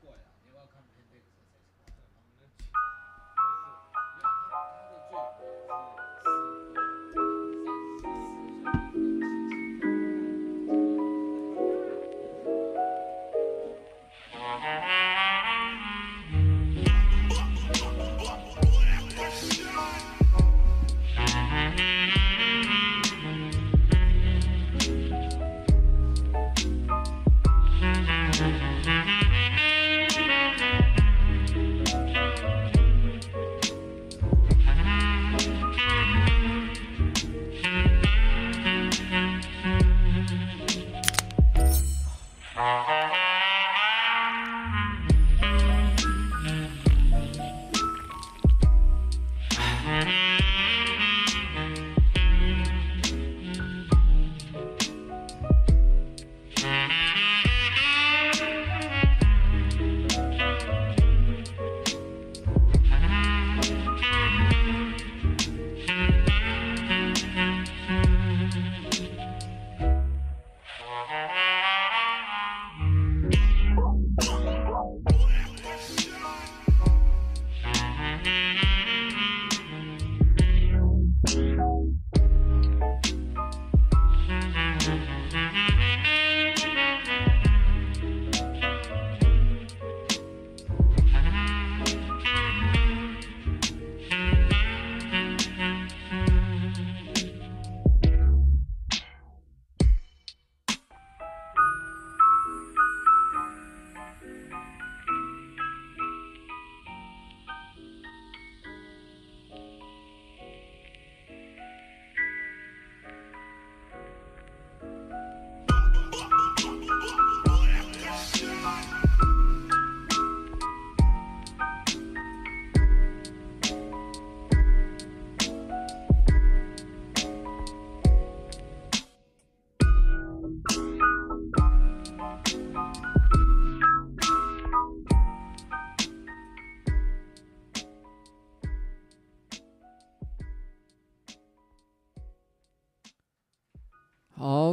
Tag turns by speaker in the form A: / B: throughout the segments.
A: 过呀，你要看片，这个才是他。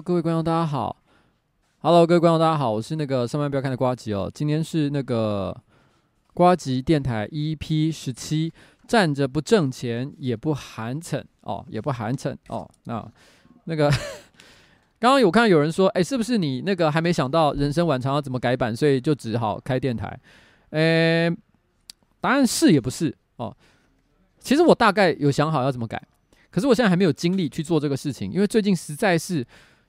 A: 各位观众，大家好，Hello，各位观众，大家好，我是那个上班不要看的瓜吉哦。今天是那个瓜吉电台 EP 十七，站着不挣钱也不寒碜哦，也不寒碜哦。那那个 刚刚有看到有人说，哎，是不是你那个还没想到人生晚长要怎么改版，所以就只好开电台？哎，答案是也不是哦。其实我大概有想好要怎么改，可是我现在还没有精力去做这个事情，因为最近实在是。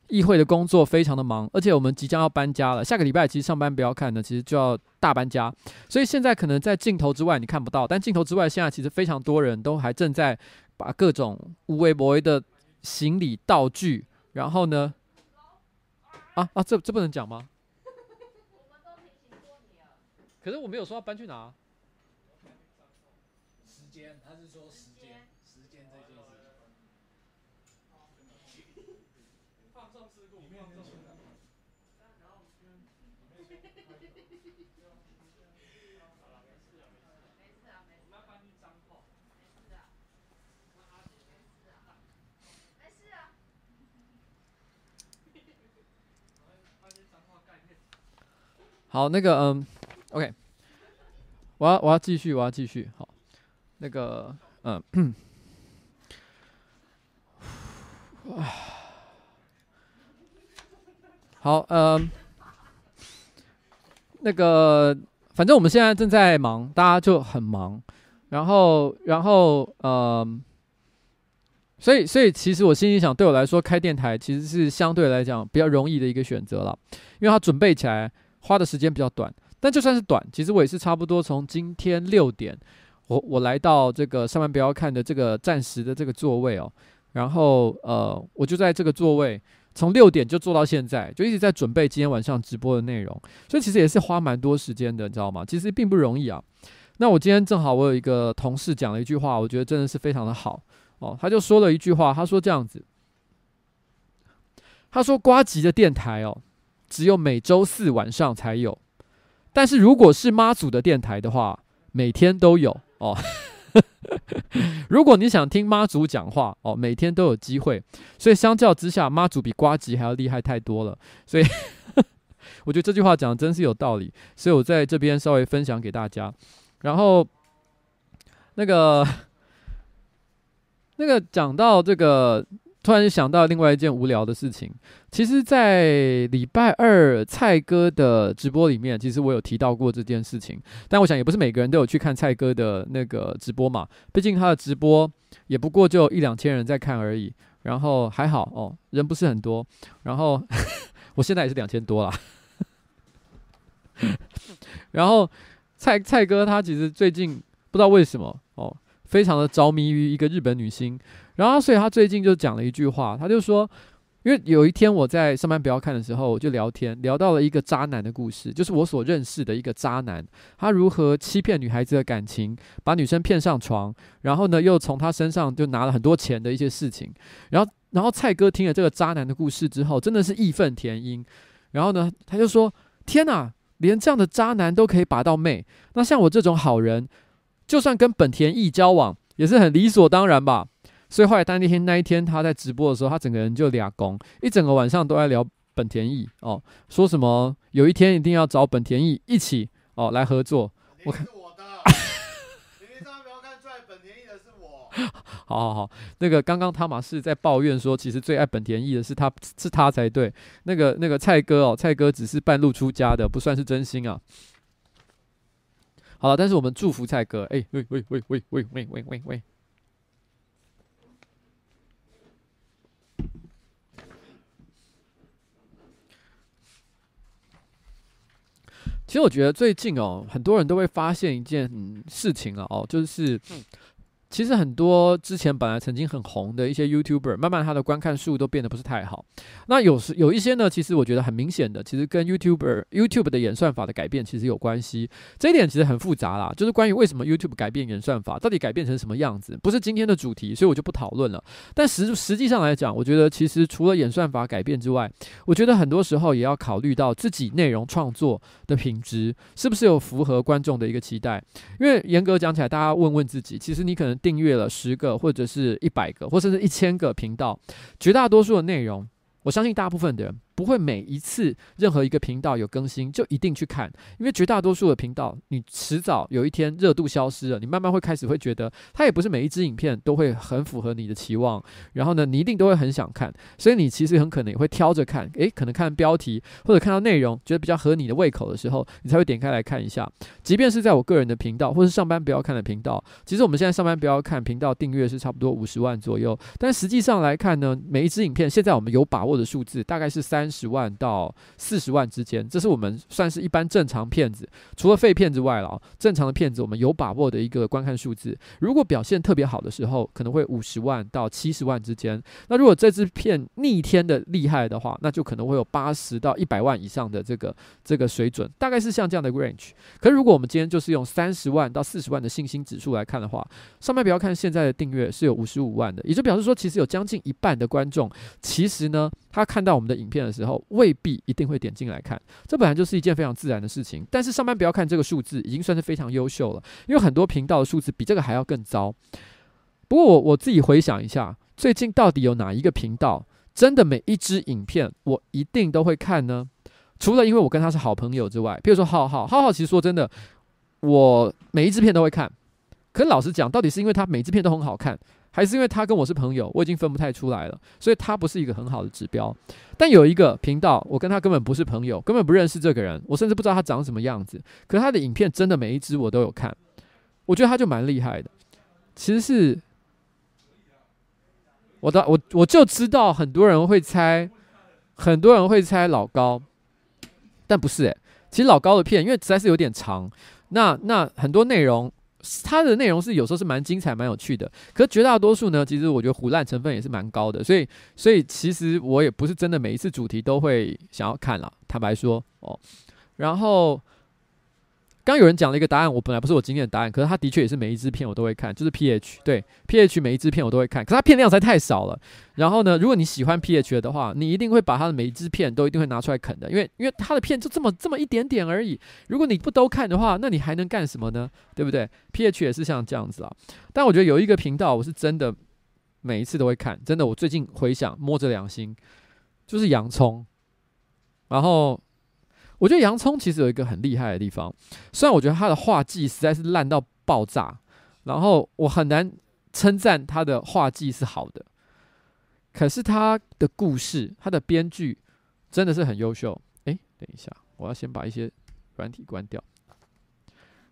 A: 议会的工作非常的忙，而且我们即将要搬家了。下个礼拜其实上班不要看呢，其实就要大搬家，所以现在可能在镜头之外你看不到，但镜头之外现在其实非常多人都还正在把各种无微不微的行李道具，然后呢，啊啊，这这不能讲吗？可是我没有说要搬去哪。好，那个嗯，OK，我要我要继续，我要继续。好，那个嗯，好，嗯，那个反正我们现在正在忙，大家就很忙。然后，然后，嗯，所以，所以其实我心里想，对我来说，开电台其实是相对来讲比较容易的一个选择了，因为它准备起来。花的时间比较短，但就算是短，其实我也是差不多从今天六点，我我来到这个上班不要看的这个暂时的这个座位哦，然后呃，我就在这个座位从六点就坐到现在，就一直在准备今天晚上直播的内容，所以其实也是花蛮多时间的，你知道吗？其实并不容易啊。那我今天正好我有一个同事讲了一句话，我觉得真的是非常的好哦，他就说了一句话，他说这样子，他说瓜吉的电台哦。只有每周四晚上才有，但是如果是妈祖的电台的话，每天都有哦。如果你想听妈祖讲话哦，每天都有机会。所以相较之下，妈祖比瓜吉还要厉害太多了。所以 我觉得这句话讲的真是有道理，所以我在这边稍微分享给大家。然后那个那个讲到这个。突然想到另外一件无聊的事情，其实，在礼拜二蔡哥的直播里面，其实我有提到过这件事情。但我想，也不是每个人都有去看蔡哥的那个直播嘛，毕竟他的直播也不过就一两千人在看而已。然后还好哦，人不是很多。然后 我现在也是两千多啦。然后蔡蔡哥他其实最近不知道为什么，非常的着迷于一个日本女星。然后，所以他最近就讲了一句话，他就说，因为有一天我在上班不要看的时候，我就聊天，聊到了一个渣男的故事，就是我所认识的一个渣男，他如何欺骗女孩子的感情，把女生骗上床，然后呢，又从他身上就拿了很多钱的一些事情。然后，然后蔡哥听了这个渣男的故事之后，真的是义愤填膺。然后呢，他就说：“天哪，连这样的渣男都可以把到妹，那像我这种好人，就算跟本田翼交往，也是很理所当然吧？”所以后来，当那天那一天他在直播的时候，他整个人就俩公，一整个晚上都在聊本田翼哦，说什么有一天一定要找本田翼一起哦来合作。我看，我的，你千万不要看最爱本田翼的是我。好好好，那个刚刚汤马士在抱怨说，其实最爱本田翼的是他，是他才对。那个那个蔡哥哦，蔡哥只是半路出家的，不算是真心啊。好了，但是我们祝福蔡哥。哎，喂喂喂喂喂喂喂喂喂。其实我觉得最近哦，很多人都会发现一件事情啊，哦，就是。其实很多之前本来曾经很红的一些 YouTuber，慢慢他的观看数都变得不是太好。那有时有一些呢，其实我觉得很明显的，其实跟 YouTuber YouTube 的演算法的改变其实有关系。这一点其实很复杂啦，就是关于为什么 YouTube 改变演算法，到底改变成什么样子，不是今天的主题，所以我就不讨论了。但实实际上来讲，我觉得其实除了演算法改变之外，我觉得很多时候也要考虑到自己内容创作的品质是不是有符合观众的一个期待。因为严格讲起来，大家问问自己，其实你可能。订阅了十个，或者是一百个，或者是一千个频道，绝大多数的内容，我相信大部分的人。不会每一次任何一个频道有更新就一定去看，因为绝大多数的频道，你迟早有一天热度消失了，你慢慢会开始会觉得它也不是每一支影片都会很符合你的期望，然后呢，你一定都会很想看，所以你其实很可能也会挑着看，诶，可能看标题或者看到内容觉得比较合你的胃口的时候，你才会点开来看一下。即便是在我个人的频道或是上班不要看的频道，其实我们现在上班不要看频道订阅是差不多五十万左右，但实际上来看呢，每一支影片现在我们有把握的数字大概是三。三十万到四十万之间，这是我们算是一般正常片子，除了废片之外了。正常的片子，我们有把握的一个观看数字。如果表现特别好的时候，可能会五十万到七十万之间。那如果这支片逆天的厉害的话，那就可能会有八十到一百万以上的这个这个水准，大概是像这样的 range。可是如果我们今天就是用三十万到四十万的信心指数来看的话，上面不要看现在的订阅是有五十五万的，也就表示说，其实有将近一半的观众，其实呢，他看到我们的影片的，时候未必一定会点进来看，这本来就是一件非常自然的事情。但是上班不要看这个数字，已经算是非常优秀了，因为很多频道的数字比这个还要更糟。不过我我自己回想一下，最近到底有哪一个频道真的每一支影片我一定都会看呢？除了因为我跟他是好朋友之外，比如说浩浩，浩浩其实说真的，我每一支片都会看。可老实讲，到底是因为他每一支片都很好看，还是因为他跟我是朋友，我已经分不太出来了，所以他不是一个很好的指标。但有一个频道，我跟他根本不是朋友，根本不认识这个人，我甚至不知道他长什么样子。可他的影片真的每一支我都有看，我觉得他就蛮厉害的。其实是，我的我我就知道很多人会猜，很多人会猜老高，但不是诶、其实老高的片因为实在是有点长，那那很多内容。它的内容是有时候是蛮精彩、蛮有趣的，可绝大多数呢，其实我觉得胡烂成分也是蛮高的，所以，所以其实我也不是真的每一次主题都会想要看了，坦白说哦，然后。刚有人讲了一个答案，我本来不是我今天的答案，可是他的确也是每一支片我都会看，就是 PH 对 PH 每一支片我都会看，可是他片量实在太少了。然后呢，如果你喜欢 PH 的话，你一定会把他的每一支片都一定会拿出来啃的，因为因为他的片就这么这么一点点而已。如果你不都看的话，那你还能干什么呢？对不对？PH 也是像这样子啊。但我觉得有一个频道我是真的每一次都会看，真的，我最近回想摸着良心，就是洋葱。然后。我觉得洋葱其实有一个很厉害的地方，虽然我觉得他的画技实在是烂到爆炸，然后我很难称赞他的画技是好的，可是他的故事，他的编剧真的是很优秀。诶，等一下，我要先把一些软体关掉。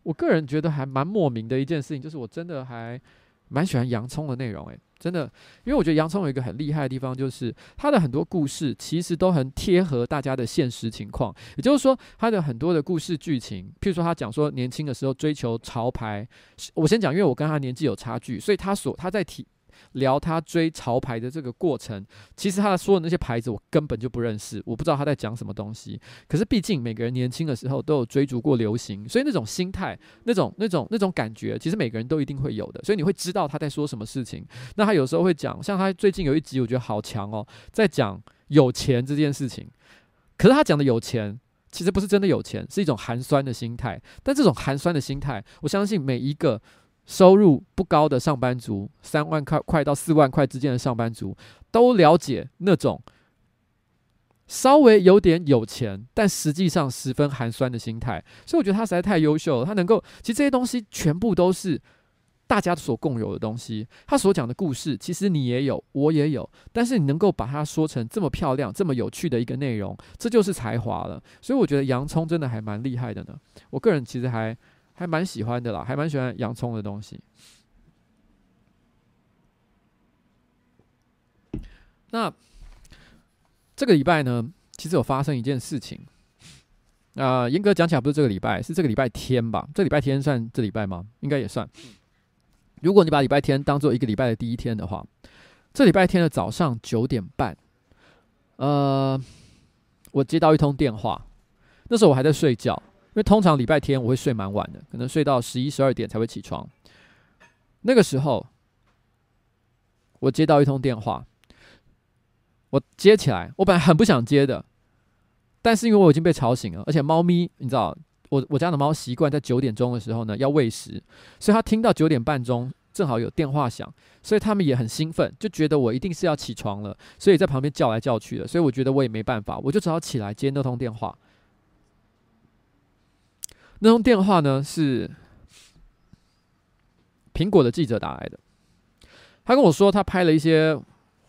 A: 我个人觉得还蛮莫名的一件事情，就是我真的还蛮喜欢洋葱的内容，诶。真的，因为我觉得洋葱有一个很厉害的地方，就是他的很多故事其实都很贴合大家的现实情况。也就是说，他的很多的故事剧情，譬如说他讲说年轻的时候追求潮牌，我先讲，因为我跟他年纪有差距，所以他所他在提。聊他追潮牌的这个过程，其实他说的那些牌子我根本就不认识，我不知道他在讲什么东西。可是毕竟每个人年轻的时候都有追逐过流行，所以那种心态、那种、那种、那种感觉，其实每个人都一定会有的。所以你会知道他在说什么事情。那他有时候会讲，像他最近有一集，我觉得好强哦，在讲有钱这件事情。可是他讲的有钱，其实不是真的有钱，是一种寒酸的心态。但这种寒酸的心态，我相信每一个。收入不高的上班族，三万块块到四万块之间的上班族，都了解那种稍微有点有钱，但实际上十分寒酸的心态。所以我觉得他实在太优秀了，他能够，其实这些东西全部都是大家所共有的东西。他所讲的故事，其实你也有，我也有，但是你能够把它说成这么漂亮、这么有趣的一个内容，这就是才华了。所以我觉得洋葱真的还蛮厉害的呢。我个人其实还。还蛮喜欢的啦，还蛮喜欢洋葱的东西。那这个礼拜呢，其实有发生一件事情。啊、呃，严格讲起来不是这个礼拜，是这个礼拜天吧？这礼拜天算这礼拜吗？应该也算。如果你把礼拜天当做一个礼拜的第一天的话，这礼拜天的早上九点半，呃，我接到一通电话，那时候我还在睡觉。因为通常礼拜天我会睡蛮晚的，可能睡到十一、十二点才会起床。那个时候，我接到一通电话，我接起来，我本来很不想接的，但是因为我已经被吵醒了，而且猫咪，你知道，我我家的猫习惯在九点钟的时候呢要喂食，所以它听到九点半钟正好有电话响，所以他们也很兴奋，就觉得我一定是要起床了，所以在旁边叫来叫去的，所以我觉得我也没办法，我就只好起来接那通电话。那通电话呢，是苹果的记者打来的，他跟我说他拍了一些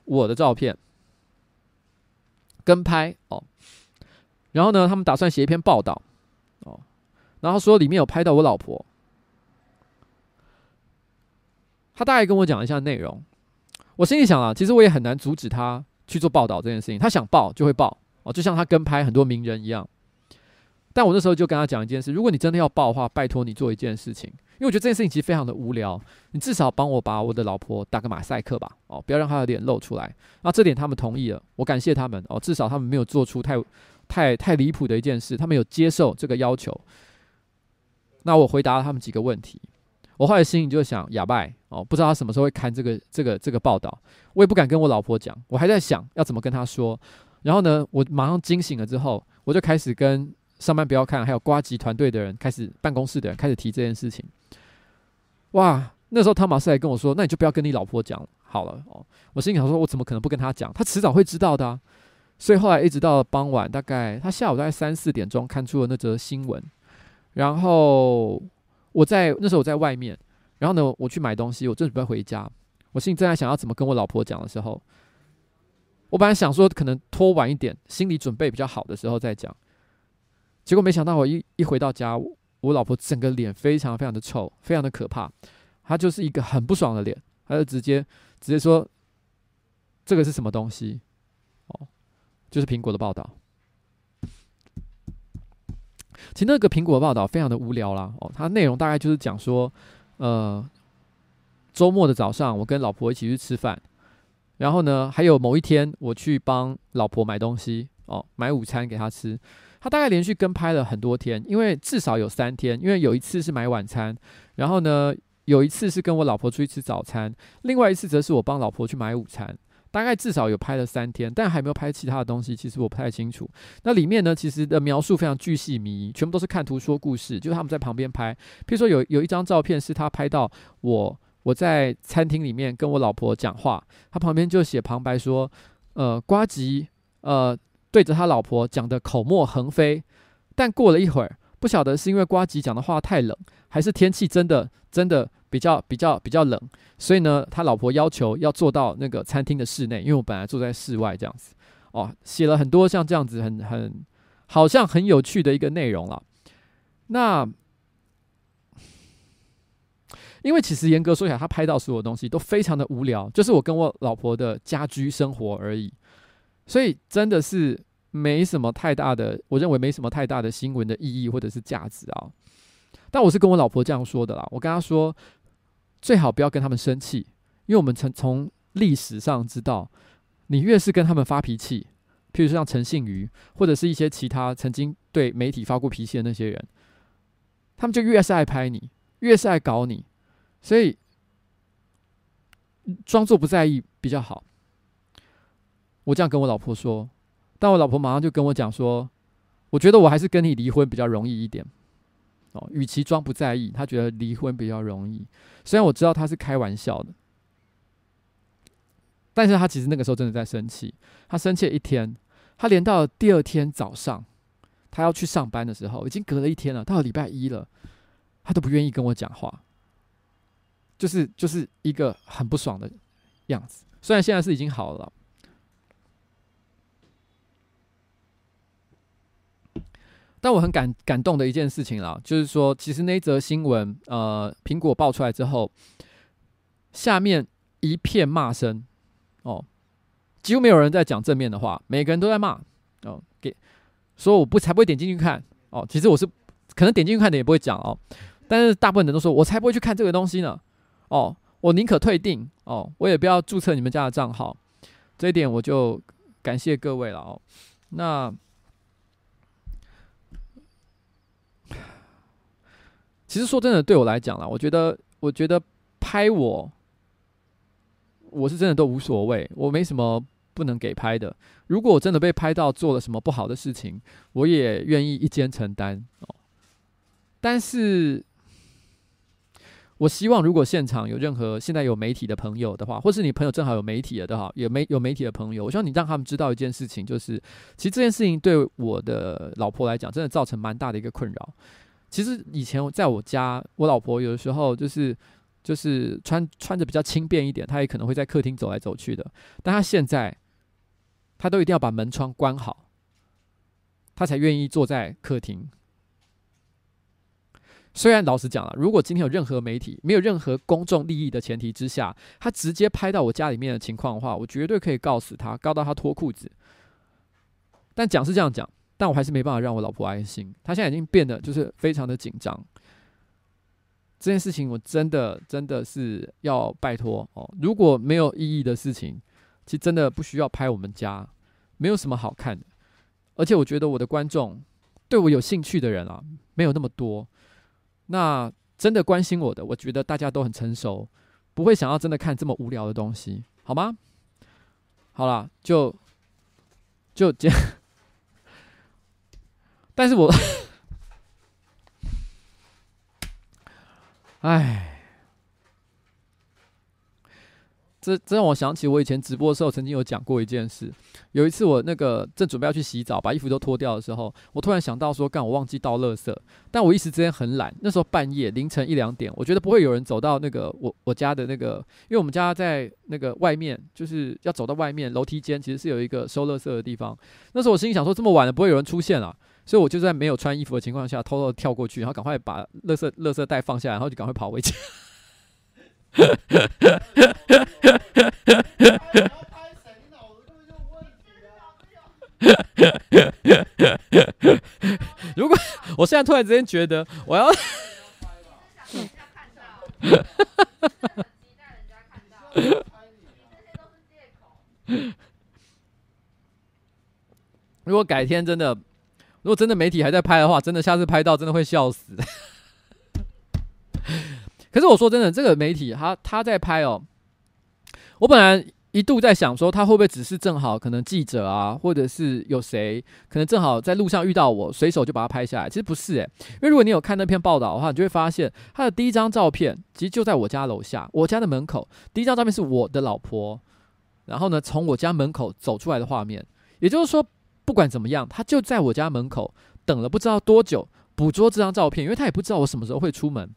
A: 我的照片，跟拍哦，然后呢，他们打算写一篇报道哦，然后说里面有拍到我老婆，他大概跟我讲一下内容，我心里想啊，其实我也很难阻止他去做报道这件事情，他想报就会报哦，就像他跟拍很多名人一样。但我那时候就跟他讲一件事：如果你真的要报的话，拜托你做一件事情，因为我觉得这件事情其实非常的无聊。你至少帮我把我的老婆打个马赛克吧，哦，不要让她的脸露出来。那这点他们同意了，我感谢他们哦，至少他们没有做出太、太、太离谱的一件事，他们有接受这个要求。那我回答了他们几个问题，我后来心里就想，哑巴哦，不知道他什么时候会看这个、这个、这个报道，我也不敢跟我老婆讲，我还在想要怎么跟她说。然后呢，我马上惊醒了之后，我就开始跟。上班不要看，还有瓜吉团队的人开始，办公室的人开始提这件事情。哇，那时候汤马斯还跟我说：“那你就不要跟你老婆讲好了哦。”我心里想说：“我怎么可能不跟他讲？他迟早会知道的啊。”所以后来一直到傍晚，大概他下午大概三四点钟看出了那则新闻，然后我在那时候我在外面，然后呢我去买东西，我正准备回家，我心里正在想要怎么跟我老婆讲的时候，我本来想说可能拖晚一点，心理准备比较好的时候再讲。结果没想到，我一一回到家，我老婆整个脸非常非常的臭，非常的可怕。她就是一个很不爽的脸，她就直接直接说：“这个是什么东西？”哦，就是苹果的报道。其实那个苹果的报道非常的无聊啦。哦，它内容大概就是讲说，呃，周末的早上，我跟老婆一起去吃饭，然后呢，还有某一天我去帮老婆买东西，哦，买午餐给她吃。他大概连续跟拍了很多天，因为至少有三天，因为有一次是买晚餐，然后呢，有一次是跟我老婆出去吃早餐，另外一次则是我帮老婆去买午餐，大概至少有拍了三天，但还没有拍其他的东西，其实我不太清楚。那里面呢，其实的描述非常巨细靡遗，全部都是看图说故事，就是他们在旁边拍。譬如说有有一张照片是他拍到我我在餐厅里面跟我老婆讲话，他旁边就写旁白说，呃，呱吉，呃。对着他老婆讲的口沫横飞，但过了一会儿，不晓得是因为呱吉讲的话太冷，还是天气真的真的比较比较比较冷，所以呢，他老婆要求要坐到那个餐厅的室内，因为我本来坐在室外这样子。哦，写了很多像这样子很很好像很有趣的一个内容了。那因为其实严格说起来，他拍到所有东西都非常的无聊，就是我跟我老婆的家居生活而已，所以真的是。没什么太大的，我认为没什么太大的新闻的意义或者是价值啊。但我是跟我老婆这样说的啦，我跟她说，最好不要跟他们生气，因为我们曾从历史上知道，你越是跟他们发脾气，譬如说像陈幸妤或者是一些其他曾经对媒体发过脾气的那些人，他们就越是爱拍你，越是爱搞你，所以装作不在意比较好。我这样跟我老婆说。但我老婆马上就跟我讲说，我觉得我还是跟你离婚比较容易一点。哦，与其装不在意，她觉得离婚比较容易。虽然我知道她是开玩笑的，但是她其实那个时候真的在生气。她生气了一天，她连到第二天早上，她要去上班的时候，已经隔了一天了，到了礼拜一了，她都不愿意跟我讲话，就是就是一个很不爽的样子。虽然现在是已经好了。但我很感感动的一件事情啦，就是说，其实那则新闻，呃，苹果爆出来之后，下面一片骂声，哦，几乎没有人在讲正面的话，每个人都在骂，哦，给说我不才不会点进去看，哦，其实我是可能点进去看的也不会讲哦，但是大部分人都说我才不会去看这个东西呢，哦，我宁可退订，哦，我也不要注册你们家的账号，这一点我就感谢各位了哦，那。其实说真的，对我来讲啦，我觉得，我觉得拍我，我是真的都无所谓，我没什么不能给拍的。如果我真的被拍到做了什么不好的事情，我也愿意一肩承担哦。但是，我希望如果现场有任何现在有媒体的朋友的话，或是你朋友正好有媒体的都好，有媒有媒体的朋友，我希望你让他们知道一件事情，就是其实这件事情对我的老婆来讲，真的造成蛮大的一个困扰。其实以前我在我家，我老婆有的时候就是就是穿穿着比较轻便一点，她也可能会在客厅走来走去的。但她现在，她都一定要把门窗关好，她才愿意坐在客厅。虽然老实讲了，如果今天有任何媒体没有任何公众利益的前提之下，他直接拍到我家里面的情况的话，我绝对可以告死他，告到他脱裤子。但讲是这样讲。但我还是没办法让我老婆安心，她现在已经变得就是非常的紧张。这件事情我真的真的是要拜托哦，如果没有意义的事情，其实真的不需要拍我们家，没有什么好看的。而且我觉得我的观众对我有兴趣的人啊，没有那么多。那真的关心我的，我觉得大家都很成熟，不会想要真的看这么无聊的东西，好吗？好了，就就这样。但是我，哎，这这让我想起我以前直播的时候曾经有讲过一件事。有一次我那个正准备要去洗澡，把衣服都脱掉的时候，我突然想到说，干，我忘记倒垃圾。但我一时之间很懒，那时候半夜凌晨一两点，我觉得不会有人走到那个我我家的那个，因为我们家在那个外面，就是要走到外面楼梯间，其实是有一个收垃圾的地方。那时候我心里想说，这么晚了不会有人出现了。所以我就在没有穿衣服的情况下，偷偷跳过去，然后赶快把垃圾垃圾袋放下来，然后就赶快跑回家。如果我现在突然之间觉得我要 如果改天真的。如果真的媒体还在拍的话，真的下次拍到真的会笑死。可是我说真的，这个媒体他他在拍哦，我本来一度在想说，他会不会只是正好可能记者啊，或者是有谁可能正好在路上遇到我，随手就把他拍下来。其实不是诶，因为如果你有看那篇报道的话，你就会发现他的第一张照片其实就在我家楼下，我家的门口。第一张照片是我的老婆，然后呢，从我家门口走出来的画面，也就是说。不管怎么样，他就在我家门口
B: 等了不知道多久捕捉这张照片，因为他也不知道我什么时候会出门。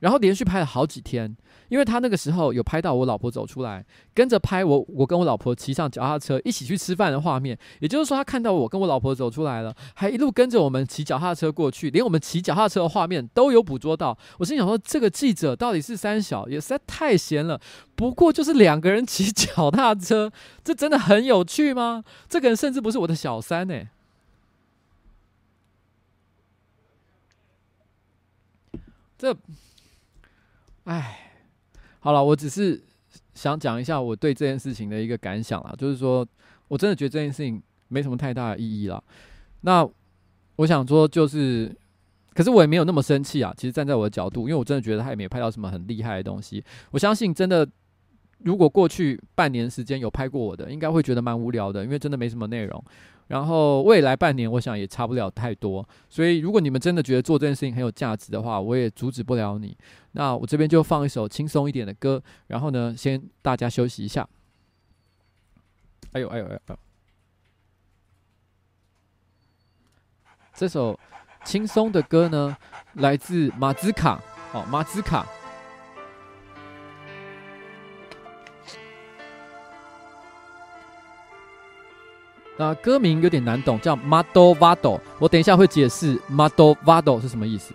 B: 然后连续拍了好几天，因为他那个时候有拍到我老婆走出来，跟着拍我，我跟我老婆骑上脚踏车一起去吃饭的画面。也就是说，他看到我跟我老婆走出来了，还一路跟着我们骑脚踏车过去，连我们骑脚踏车的画面都有捕捉到。我心想说，这个记者到底是三小，也实在太闲了。不过就是两个人骑脚踏车，这真的很有趣吗？这个人甚至不是我的小三呢、这。哎，好了，我只是想讲一下我对这件事情的一个感想啦，就是说我真的觉得这件事情没什么太大的意义啦。那我想说，就是，可是我也没有那么生气啊。其实站在我的角度，因为我真的觉得他也没有拍到什么很厉害的东西。我相信，真的，如果过去半年时间有拍过我的，应该会觉得蛮无聊的，因为真的没什么内容。然后未来半年，我想也差不了太多。所以，如果你们真的觉得做这件事情很有价值的话，我也阻止不了你。那我这边就放一首轻松一点的歌，然后呢，先大家休息一下。哎呦哎呦哎呦！这首轻松的歌呢，来自马兹卡哦，马兹卡。那歌名有点难懂，叫 Mado Vado。我等一下会解释 Mado Vado 是什么意思。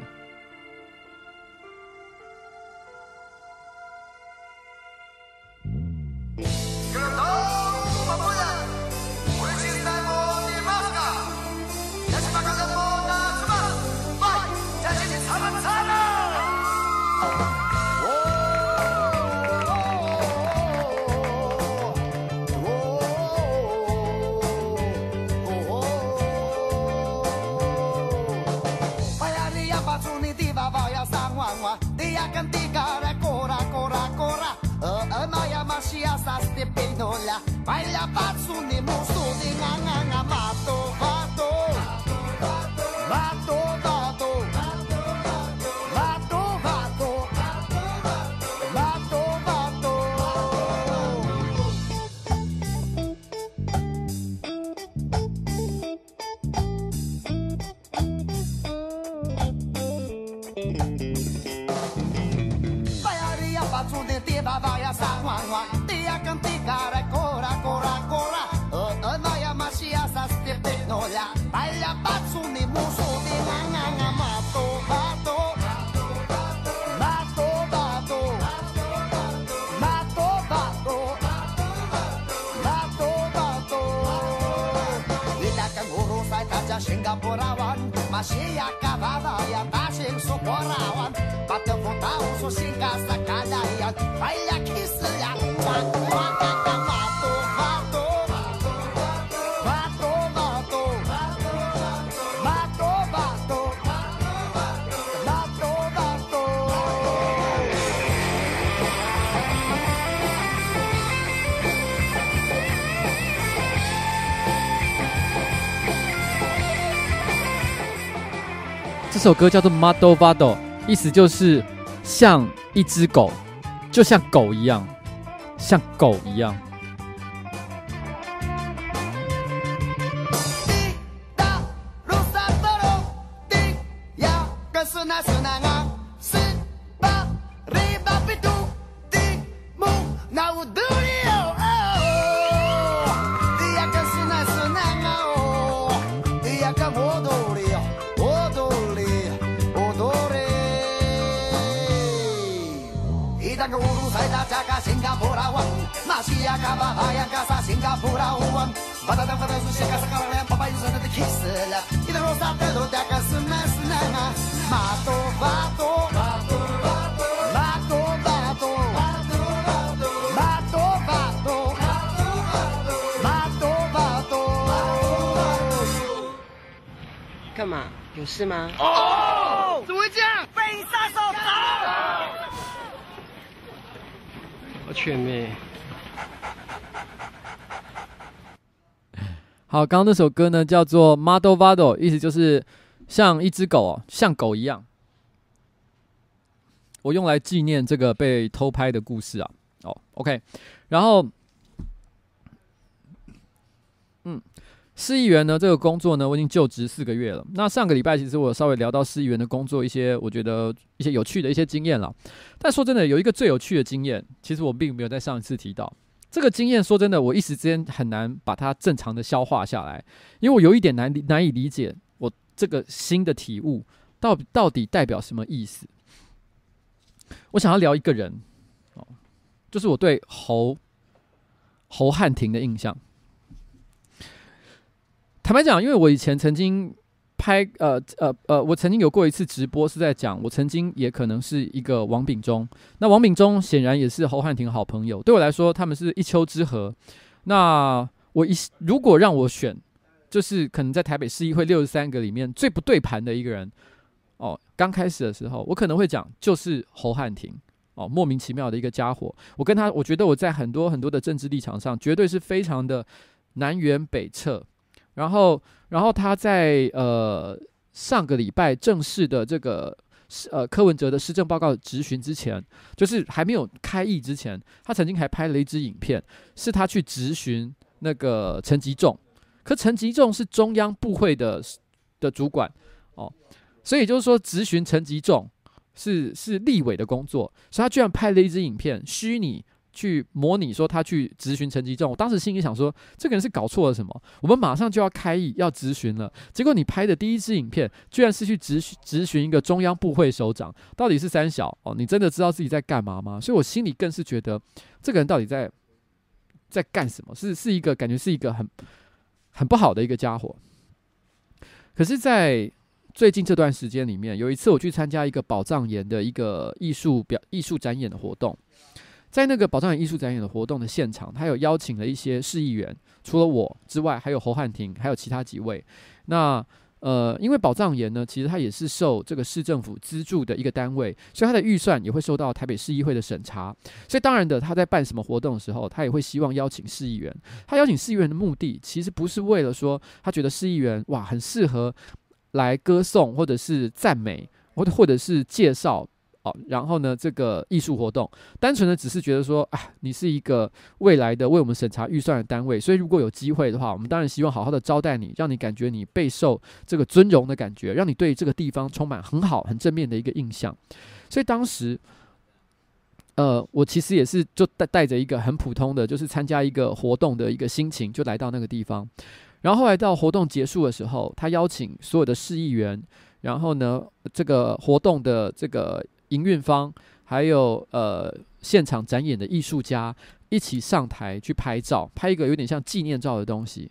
B: 首歌叫做《“Model Vado》，意思就是像一只狗，就像狗一样，像狗一样。
C: 干嘛？有事
D: 吗怎么会这样？被你杀手打！
B: 好，刚刚那首歌呢，叫做《Model Vado》，意思就是像一只狗，像狗一样。我用来纪念这个被偷拍的故事啊。哦，OK。然后，
A: 市议员呢，这个工作呢，我已经就职四个月了。那上个礼拜，其实我稍微聊到市议员的工作一些，我觉得一些有趣的一些经验了。但说真的，有一个最有趣的经验，其实我并没有在上一次提到。这个经验，说真的，我一时之间很难把它正常的消化下来，因为我有一点难难以理解，我这个新的体悟到到底代表什么意思。我想要聊一个人，哦，就是我对侯侯汉廷的印象。坦白讲，因为我以前曾经拍呃呃呃，我曾经有过一次直播是在讲，我曾经也可能是一个王炳忠。那王炳忠显然也是侯汉廷好朋友，对我来说，他们是一丘之貉。那我一如果让我选，就是可能在台北市议会六十三个里面最不对盘的一个人哦。刚开始的时候，我可能会讲就是侯汉廷哦，莫名其妙的一个家伙。我跟他，我觉得我在很多很多的政治立场上，绝对是非常的南辕北辙。然后，然后他在呃上个礼拜正式的这个呃柯文哲的施政报告质询之前，就是还没有开议之前，他曾经还拍了一支影片，是他去质询那个陈吉仲，可陈吉仲是中央部会的的主管哦，所以就是说质询陈吉仲是是立委的工作，所以他居然拍了一支影片，虚拟。去模拟说他去质询陈吉仲，我当时心里想说，这个人是搞错了什么？我们马上就要开议要质询了，结果你拍的第一支影片，居然是去质询质询一个中央部会首长，到底是三小哦？你真的知道自己在干嘛吗？所以我心里更是觉得，这个人到底在在干什么？是是一个感觉是一个很很不好的一个家伙。可是，在最近这段时间里面，有一次我去参加一个宝藏岩的一个艺术表艺术展演的活动。在那个宝藏岩艺术展演的活动的现场，他有邀请了一些市议员，除了我之外，还有侯汉廷，还有其他几位。那呃，因为宝藏岩呢，其实它也是受这个市政府资助的一个单位，所以它的预算也会受到台北市议会的审查。所以当然的，他在办什么活动的时候，他也会希望邀请市议员。他邀请市议员的目的，其实不是为了说他觉得市议员哇很适合来歌颂，或者是赞美，或者或者是介绍。哦，然后呢，这个艺术活动单纯的只是觉得说，啊，你是一个未来的为我们审查预算的单位，所以如果有机会的话，我们当然希望好好的招待你，让你感觉你备受这个尊荣的感觉，让你对这个地方充满很好、很正面的一个印象。所以当时，呃，我其实也是就带带着一个很普通的，就是参加一个活动的一个心情，就来到那个地方。然后后来到活动结束的时候，他邀请所有的市议员，然后呢，这个活动的这个。营运方还有呃现场展演的艺术家一起上台去拍照，拍一个有点像纪念照的东西。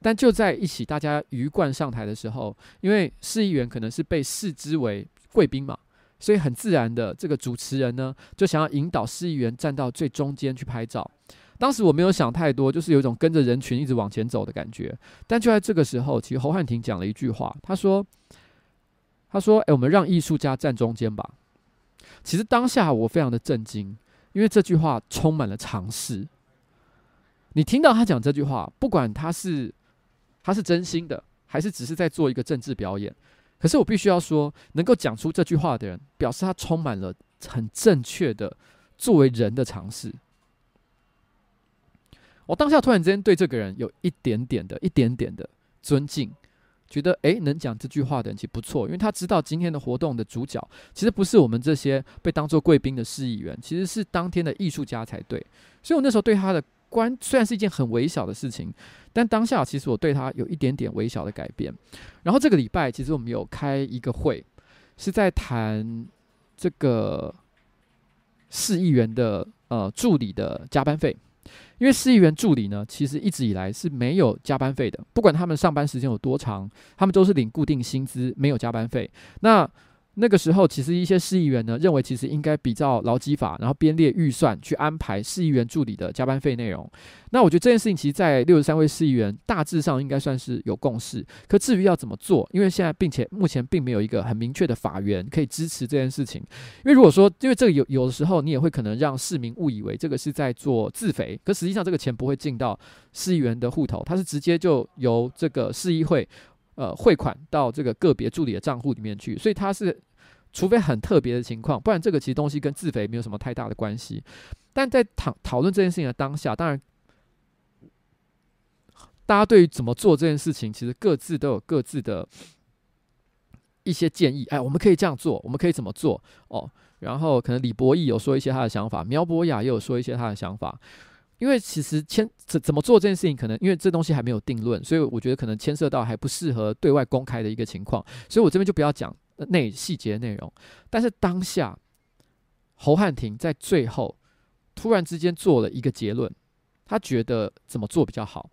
A: 但就在一起大家鱼贯上台的时候，因为市议员可能是被视之为贵宾嘛，所以很自然的这个主持人呢就想要引导市议员站到最中间去拍照。当时我没有想太多，就是有一种跟着人群一直往前走的感觉。但就在这个时候，其实侯汉廷讲了一句话，他说：“他说，哎，我们让艺术家站中间吧。”其实当下我非常的震惊，因为这句话充满了尝试。你听到他讲这句话，不管他是他是真心的，还是只是在做一个政治表演，可是我必须要说，能够讲出这句话的人，表示他充满了很正确的作为人的尝试。我当下突然之间对这个人有一点点的、一点点的尊敬。觉得诶，能讲这句话的人其实不错，因为他知道今天的活动的主角其实不是我们这些被当做贵宾的市议员，其实是当天的艺术家才对。所以我那时候对他的观虽然是一件很微小的事情，但当下其实我对他有一点点微小的改变。然后这个礼拜其实我们有开一个会，是在谈这个市议员的呃助理的加班费。因为市议员助理呢，其实一直以来是没有加班费的，不管他们上班时间有多长，他们都是领固定薪资，没有加班费。那那个时候，其实一些市议员呢认为，其实应该比照劳基法，然后编列预算去安排市议员助理的加班费内容。那我觉得这件事情，其实，在六十三位市议员大致上应该算是有共识。可至于要怎么做，因为现在并且目前并没有一个很明确的法源可以支持这件事情。因为如果说，因为这个有有的时候，你也会可能让市民误以为这个是在做自肥，可实际上这个钱不会进到市议员的户头，它是直接就由这个市议会呃汇款到这个个别助理的账户里面去，所以它是。除非很特别的情况，不然这个其实东西跟自肥没有什么太大的关系。但在讨讨论这件事情的当下，当然大家对于怎么做这件事情，其实各自都有各自的一些建议。哎，我们可以这样做，我们可以怎么做？哦，然后可能李博义有说一些他的想法，苗博雅也有说一些他的想法。因为其实牵怎怎么做这件事情，可能因为这东西还没有定论，所以我觉得可能牵涉到还不适合对外公开的一个情况，所以我这边就不要讲内细节内容。但是当下侯汉廷在最后突然之间做了一个结论，他觉得怎么做比较好。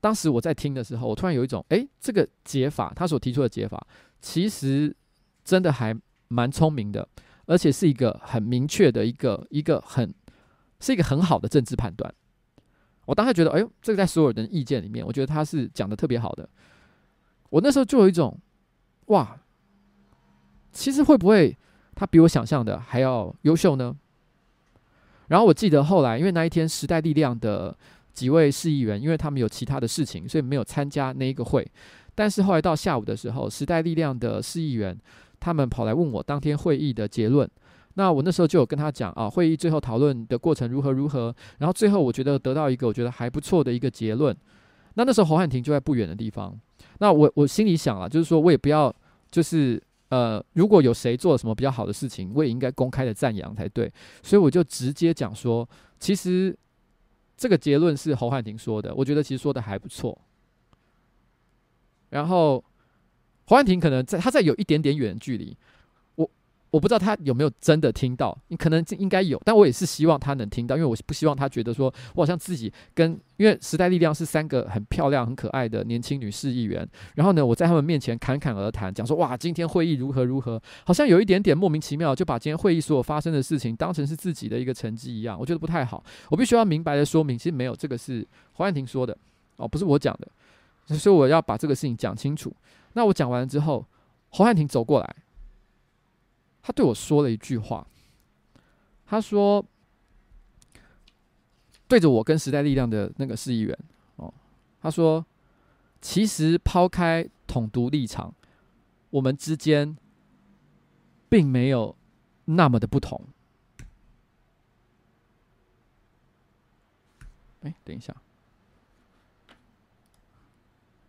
A: 当时我在听的时候，我突然有一种，诶，这个解法他所提出的解法，其实真的还蛮聪明的，而且是一个很明确的一个一个很。是一个很好的政治判断，我当时觉得，哎呦，这个在所有人的意见里面，我觉得他是讲的特别好的。我那时候就有一种，哇，其实会不会他比我想象的还要优秀呢？然后我记得后来，因为那一天时代力量的几位市议员，因为他们有其他的事情，所以没有参加那一个会。但是后来到下午的时候，时代力量的市议员他们跑来问我当天会议的结论。那我那时候就有跟他讲啊，会议最后讨论的过程如何如何，然后最后我觉得得到一个我觉得还不错的一个结论。那那时候侯汉廷就在不远的地方。那我我心里想了，就是说我也不要，就是呃，如果有谁做了什么比较好的事情，我也应该公开的赞扬才对。所以我就直接讲说，其实这个结论是侯汉廷说的，我觉得其实说的还不错。然后侯汉廷可能在他在有一点点远距离。我不知道他有没有真的听到，你可能应该有，但我也是希望他能听到，因为我不希望他觉得说我好像自己跟，因为时代力量是三个很漂亮、很可爱的年轻女市议员，然后呢，我在他们面前侃侃而谈，讲说哇，今天会议如何如何，好像有一点点莫名其妙，就把今天会议所有发生的事情当成是自己的一个成绩一样，我觉得不太好。我必须要明白的说明，其实没有，这个是黄汉婷说的哦，不是我讲的，所以我要把这个事情讲清楚。那我讲完了之后，黄汉婷走过来。他对我说了一句话，他说：“对着我跟时代力量的那个市议员哦，他说，其实抛开统独立场，我们之间并没有那么的不同。”哎，等一下，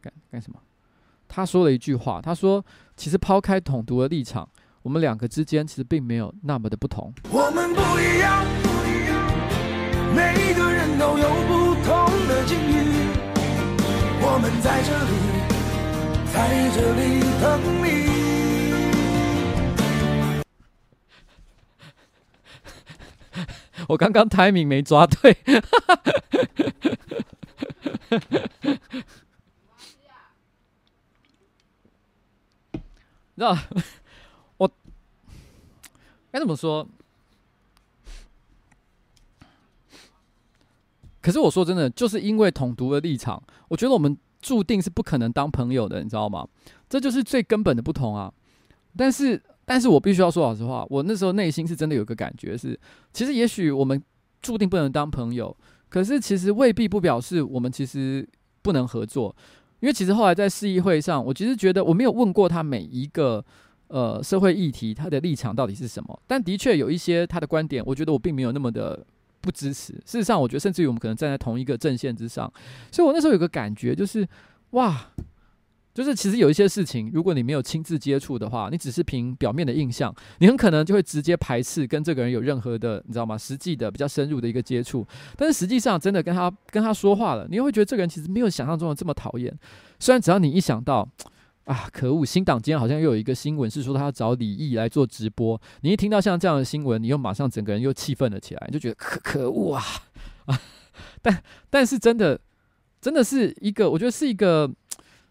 A: 干干什么？他说了一句话，他说：“其实抛开统独的立场。”我们两个之间其实并没有那么的不同。我们不一样，不一样，每个人都有不同的境遇。我们在这里，在这里等你。我刚刚 timing 没抓对。那。该怎么说？可是我说真的，就是因为统独的立场，我觉得我们注定是不可能当朋友的，你知道吗？这就是最根本的不同啊！但是，但是我必须要说老实话，我那时候内心是真的有个感觉是，其实也许我们注定不能当朋友，可是其实未必不表示我们其实不能合作，因为其实后来在市议会上，我其实觉得我没有问过他每一个。呃，社会议题他的立场到底是什么？但的确有一些他的观点，我觉得我并没有那么的不支持。事实上，我觉得甚至于我们可能站在同一个阵线之上。所以我那时候有个感觉，就是哇，就是其实有一些事情，如果你没有亲自接触的话，你只是凭表面的印象，你很可能就会直接排斥跟这个人有任何的，你知道吗？实际的比较深入的一个接触。但是实际上真的跟他跟他说话了，你又会觉得这个人其实没有想象中的这么讨厌。虽然只要你一想到。啊，可恶！新党今天好像又有一个新闻，是说他要找李毅来做直播。你一听到像这样的新闻，你又马上整个人又气愤了起来，就觉得可可恶啊 啊！但但是真的，真的是一个，我觉得是一个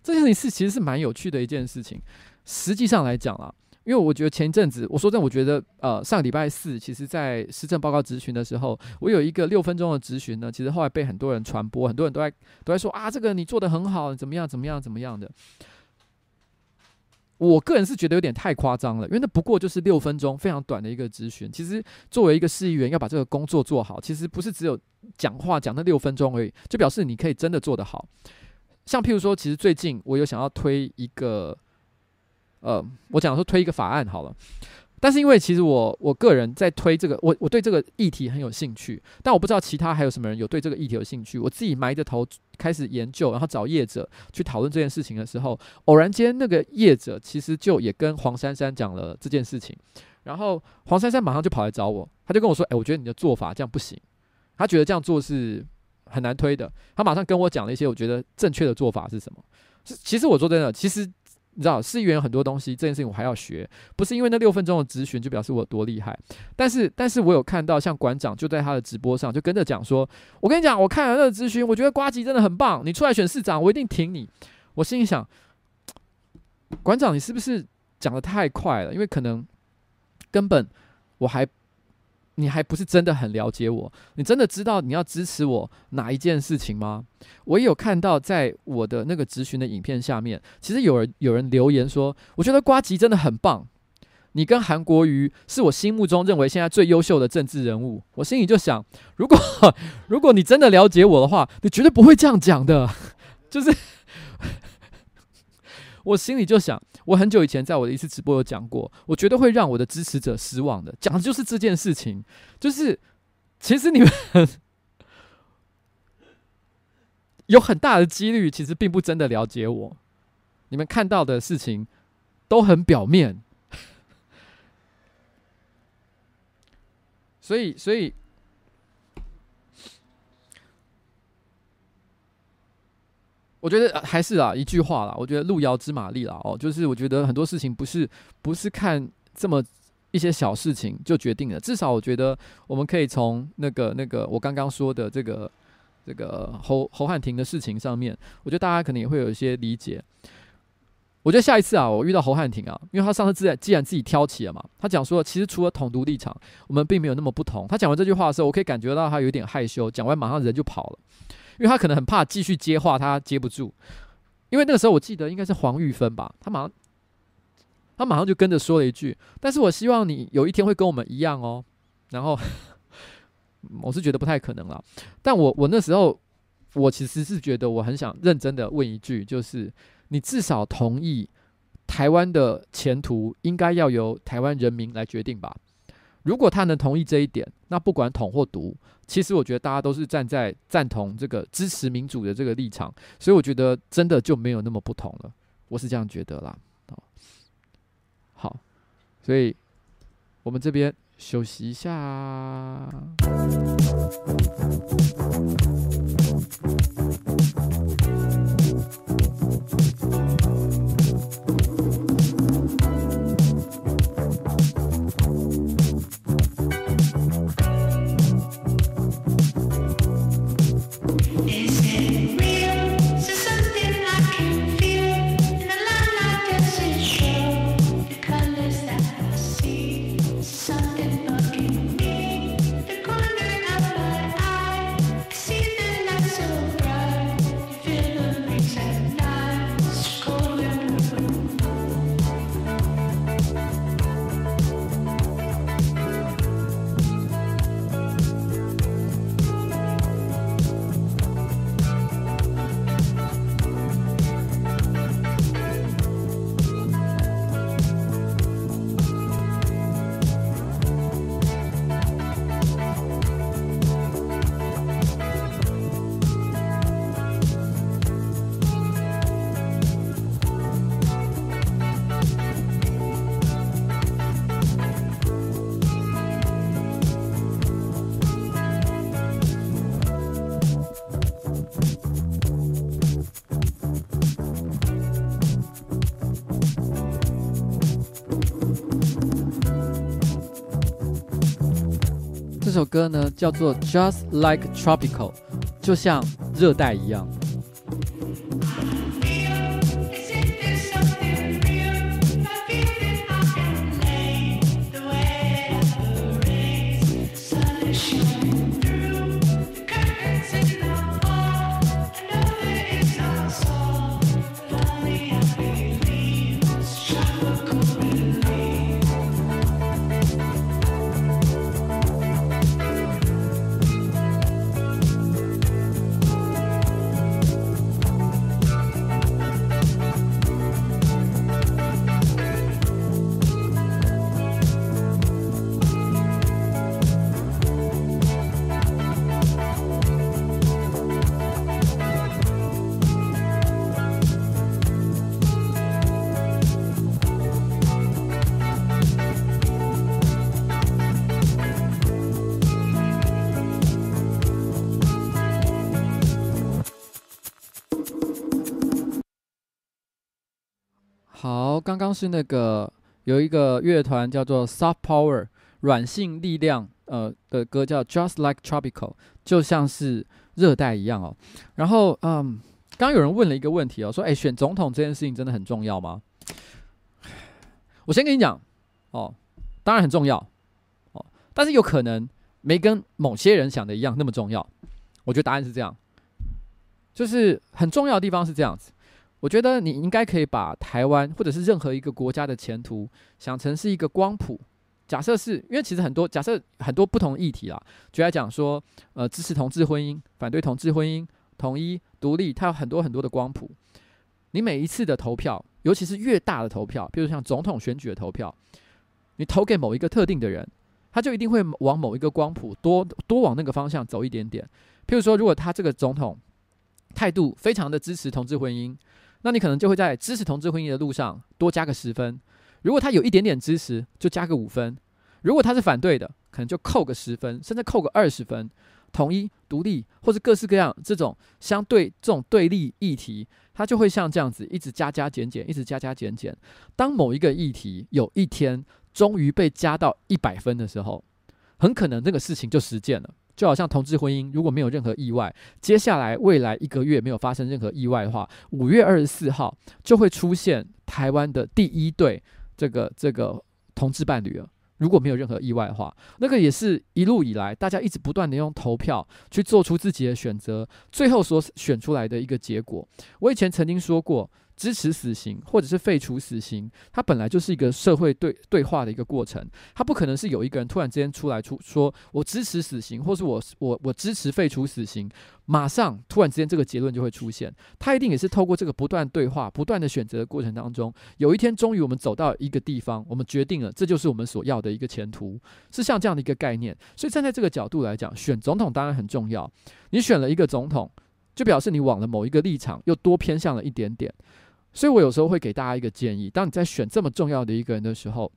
A: 这件事情是其实是蛮有趣的一件事情。实际上来讲啊，因为我觉得前一阵子我说真的，我觉得呃上礼拜四，其实在施政报告质询的时候，我有一个六分钟的质询呢，其实后来被很多人传播，很多人都在都在说啊，这个你做得很好，怎么样怎么样怎么样的。我个人是觉得有点太夸张了，因为那不过就是六分钟，非常短的一个咨询。其实作为一个市议员，要把这个工作做好，其实不是只有讲话讲那六分钟而已，就表示你可以真的做得好。像譬如说，其实最近我有想要推一个，呃，我讲说推一个法案好了。但是因为其实我我个人在推这个，我我对这个议题很有兴趣，但我不知道其他还有什么人有对这个议题有兴趣。我自己埋着头开始研究，然后找业者去讨论这件事情的时候，偶然间那个业者其实就也跟黄珊珊讲了这件事情，然后黄珊珊马上就跑来找我，他就跟我说：“哎，我觉得你的做法这样不行。”他觉得这样做是很难推的。他马上跟我讲了一些我觉得正确的做法是什么。其实我说真的，其实。你知道，市议员很多东西，这件事情我还要学，不是因为那六分钟的咨询就表示我多厉害，但是，但是我有看到像馆长就在他的直播上就跟着讲说，我跟你讲，我看了那个咨询，我觉得瓜吉真的很棒，你出来选市长，我一定挺你。我心里想，馆长你是不是讲得太快了？因为可能根本我还。你还不是真的很了解我？你真的知道你要支持我哪一件事情吗？我也有看到，在我的那个咨询的影片下面，其实有人有人留言说，我觉得瓜吉真的很棒。你跟韩国瑜是我心目中认为现在最优秀的政治人物。我心里就想，如果如果你真的了解我的话，你绝对不会这样讲的。就是。我心里就想，我很久以前在我的一次直播有讲过，我觉得会让我的支持者失望的，讲的就是这件事情，就是其实你们 有很大的几率，其实并不真的了解我，你们看到的事情都很表面，所以，所以。我觉得还是啊，一句话啦。我觉得路遥知马力啦，哦，就是我觉得很多事情不是不是看这么一些小事情就决定了。至少我觉得我们可以从那个那个我刚刚说的这个这个侯侯汉廷的事情上面，我觉得大家可能也会有一些理解。我觉得下一次啊，我遇到侯汉廷啊，因为他上次自然既然自己挑起了嘛，他讲说其实除了统独立场，我们并没有那么不同。他讲完这句话的时候，我可以感觉到他有点害羞，讲完马上人就跑了。因为他可能很怕继续接话，他接不住。因为那个时候我记得应该是黄玉芬吧，他马上他马上就跟着说了一句：“但是我希望你有一天会跟我们一样哦。”然后 我是觉得不太可能了。但我我那时候我其实是觉得我很想认真的问一句，就是你至少同意台湾的前途应该要由台湾人民来决定吧？如果他能同意这一点，那不管统或独，其实我觉得大家都是站在赞同这个支持民主的这个立场，所以我觉得真的就没有那么不同了，我是这样觉得啦。好，所以我们这边休息一下。歌呢，叫做《Just Like Tropical》，就像热带一样。刚刚是那个有一个乐团叫做 Soft Power 软性力量，呃的歌叫 Just Like Tropical，就像是热带一样哦。然后，嗯，刚有人问了一个问题哦，说，哎，选总统这件事情真的很重要吗？我先跟你讲哦，当然很重要哦，但是有可能没跟某些人想的一样那么重要。我觉得答案是这样，就是很重要的地方是这样子。我觉得你应该可以把台湾或者是任何一个国家的前途想成是一个光谱。假设是因为其实很多假设很多不同议题啦，就来讲说，呃，支持同志婚姻、反对同志婚姻、统一、独立，它有很多很多的光谱。你每一次的投票，尤其是越大的投票，比如像总统选举的投票，你投给某一个特定的人，他就一定会往某一个光谱多多往那个方向走一点点。譬如说，如果他这个总统态度非常的支持同志婚姻，那你可能就会在支持同志婚姻的路上多加个十分。如果他有一点点支持，就加个五分；如果他是反对的，可能就扣个十分，甚至扣个二十分。统一、独立或者各式各样这种相对这种对立议题，它就会像这样子一直加加减减，一直加加减减。当某一个议题有一天终于被加到一百分的时候，很可能这个事情就实践了。就好像同志婚姻，如果没有任何意外，接下来未来一个月没有发生任何意外的话，五月二十四号就会出现台湾的第一对这个这个同志伴侣了。如果没有任何意外的话，那个也是一路以来大家一直不断的用投票去做出自己的选择，最后所选出来的一个结果。我以前曾经说过。支持死刑或者是废除死刑，它本来就是一个社会对对话的一个过程，它不可能是有一个人突然之间出来出说我支持死刑，或是我我我支持废除死刑，马上突然之间这个结论就会出现，它一定也是透过这个不断对话、不断的选择的过程当中，有一天终于我们走到一个地方，我们决定了这就是我们所要的一个前途，是像这样的一个概念。所以站在这个角度来讲，选总统当然很重要，你选了一个总统，就表示你往了某一个立场又多偏向了一点点。所以我有时候会给大家一个建议：当你在选这么重要的一个人的时候，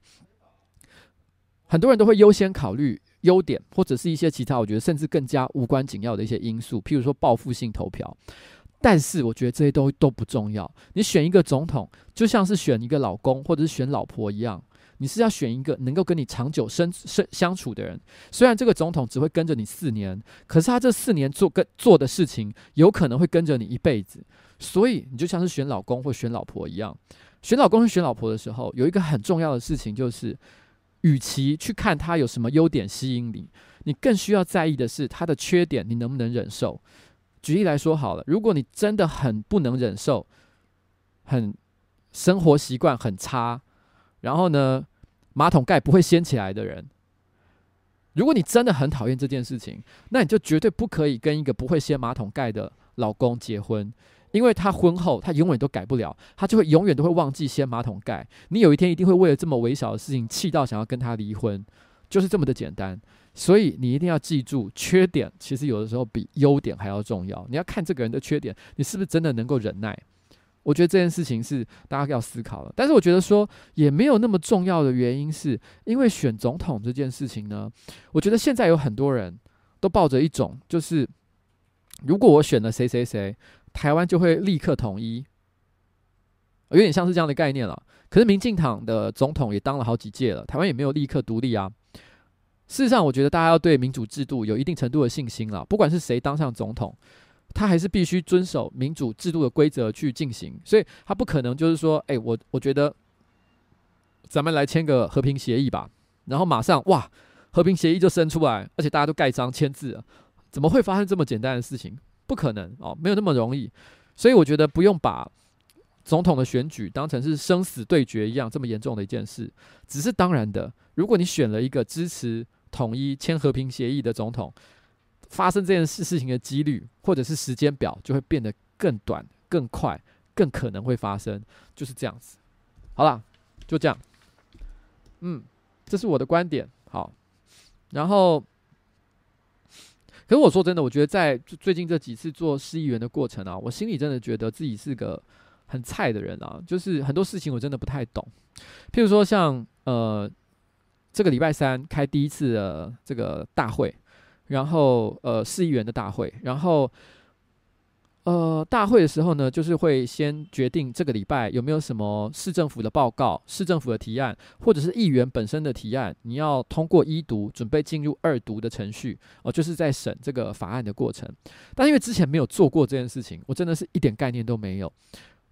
A: 很多人都会优先考虑优点，或者是一些其他我觉得甚至更加无关紧要的一些因素，譬如说报复性投票。但是我觉得这些都都不重要。你选一个总统，就像是选一个老公或者是选老婆一样，你是要选一个能够跟你长久生生相处的人。虽然这个总统只会跟着你四年，可是他这四年做跟做的事情，有可能会跟着你一辈子。所以你就像是选老公或选老婆一样，选老公和选老婆的时候，有一个很重要的事情就是，与其去看他有什么优点吸引你，你更需要在意的是他的缺点，你能不能忍受？举例来说好了，如果你真的很不能忍受，很生活习惯很差，然后呢，马桶盖不会掀起来的人，如果你真的很讨厌这件事情，那你就绝对不可以跟一个不会掀马桶盖的老公结婚。因为他婚后他永远都改不了，他就会永远都会忘记掀马桶盖。你有一天一定会为了这么微小的事情气到想要跟他离婚，就是这么的简单。所以你一定要记住，缺点其实有的时候比优点还要重要。你要看这个人的缺点，你是不是真的能够忍耐？我觉得这件事情是大家要思考的。但是我觉得说也没有那么重要的原因，是因为选总统这件事情呢，我觉得现在有很多人都抱着一种就是，如果我选了谁谁谁。台湾就会立刻统一，有点像是这样的概念了。可是民进党的总统也当了好几届了，台湾也没有立刻独立啊。事实上，我觉得大家要对民主制度有一定程度的信心了。不管是谁当上总统，他还是必须遵守民主制度的规则去进行，所以他不可能就是说，哎，我我觉得咱们来签个和平协议吧，然后马上哇，和平协议就生出来，而且大家都盖章签字了，怎么会发生这么简单的事情？不可能哦，没有那么容易，所以我觉得不用把总统的选举当成是生死对决一样这么严重的一件事。只是当然的，如果你选了一个支持统一、签和平协议的总统，发生这件事事情的几率或者是时间表就会变得更短、更快、更可能会发生，就是这样子。好了，就这样。嗯，这是我的观点。好，然后。可是我说真的，我觉得在最近这几次做市议员的过程啊，我心里真的觉得自己是个很菜的人啊，就是很多事情我真的不太懂。譬如说像呃这个礼拜三开第一次的这个大会，然后呃市议员的大会，然后呃，大会的时候呢，就是会先决定这个礼拜有没有什么市政府的报告、市政府的提案，或者是议员本身的提案，你要通过一读，准备进入二读的程序哦、就是在审这个法案的过程。但因为之前没有做过这件事情，我真的是一点概念都没有。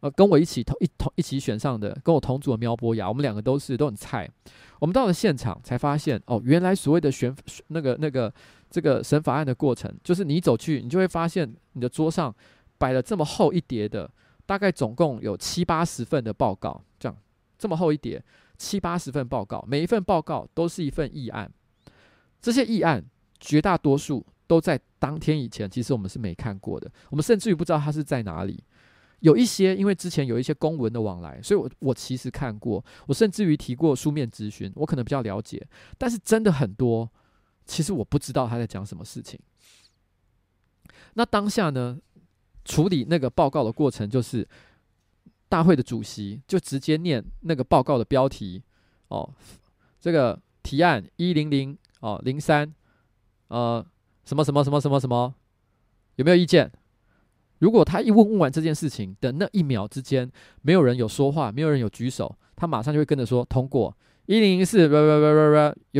A: 呃，跟我一起同一同一起选上的，跟我同组的苗博雅，我们两个都是都很菜。我们到了现场才发现，哦，原来所谓的选那个那个这个审法案的过程，就是你走去，你就会发现你的桌上。摆了这么厚一叠的，大概总共有七八十份的报告，这样这么厚一叠，七八十份报告，每一份报告都是一份议案。这些议案绝大多数都在当天以前，其实我们是没看过的，我们甚至于不知道它是在哪里。有一些因为之前有一些公文的往来，所以我我其实看过，我甚至于提过书面质询，我可能比较了解。但是真的很多，其实我不知道他在讲什么事情。那当下呢？处理那个报告的过程，就是大会的主席就直接念那个报告的标题哦，这个提案一零零哦零三呃什么什么什么什么什么有没有意见？如果他一问问完这件事情的那一秒之间，没有人有说话，没有人有举手，他马上就会跟着说通过一零零四，有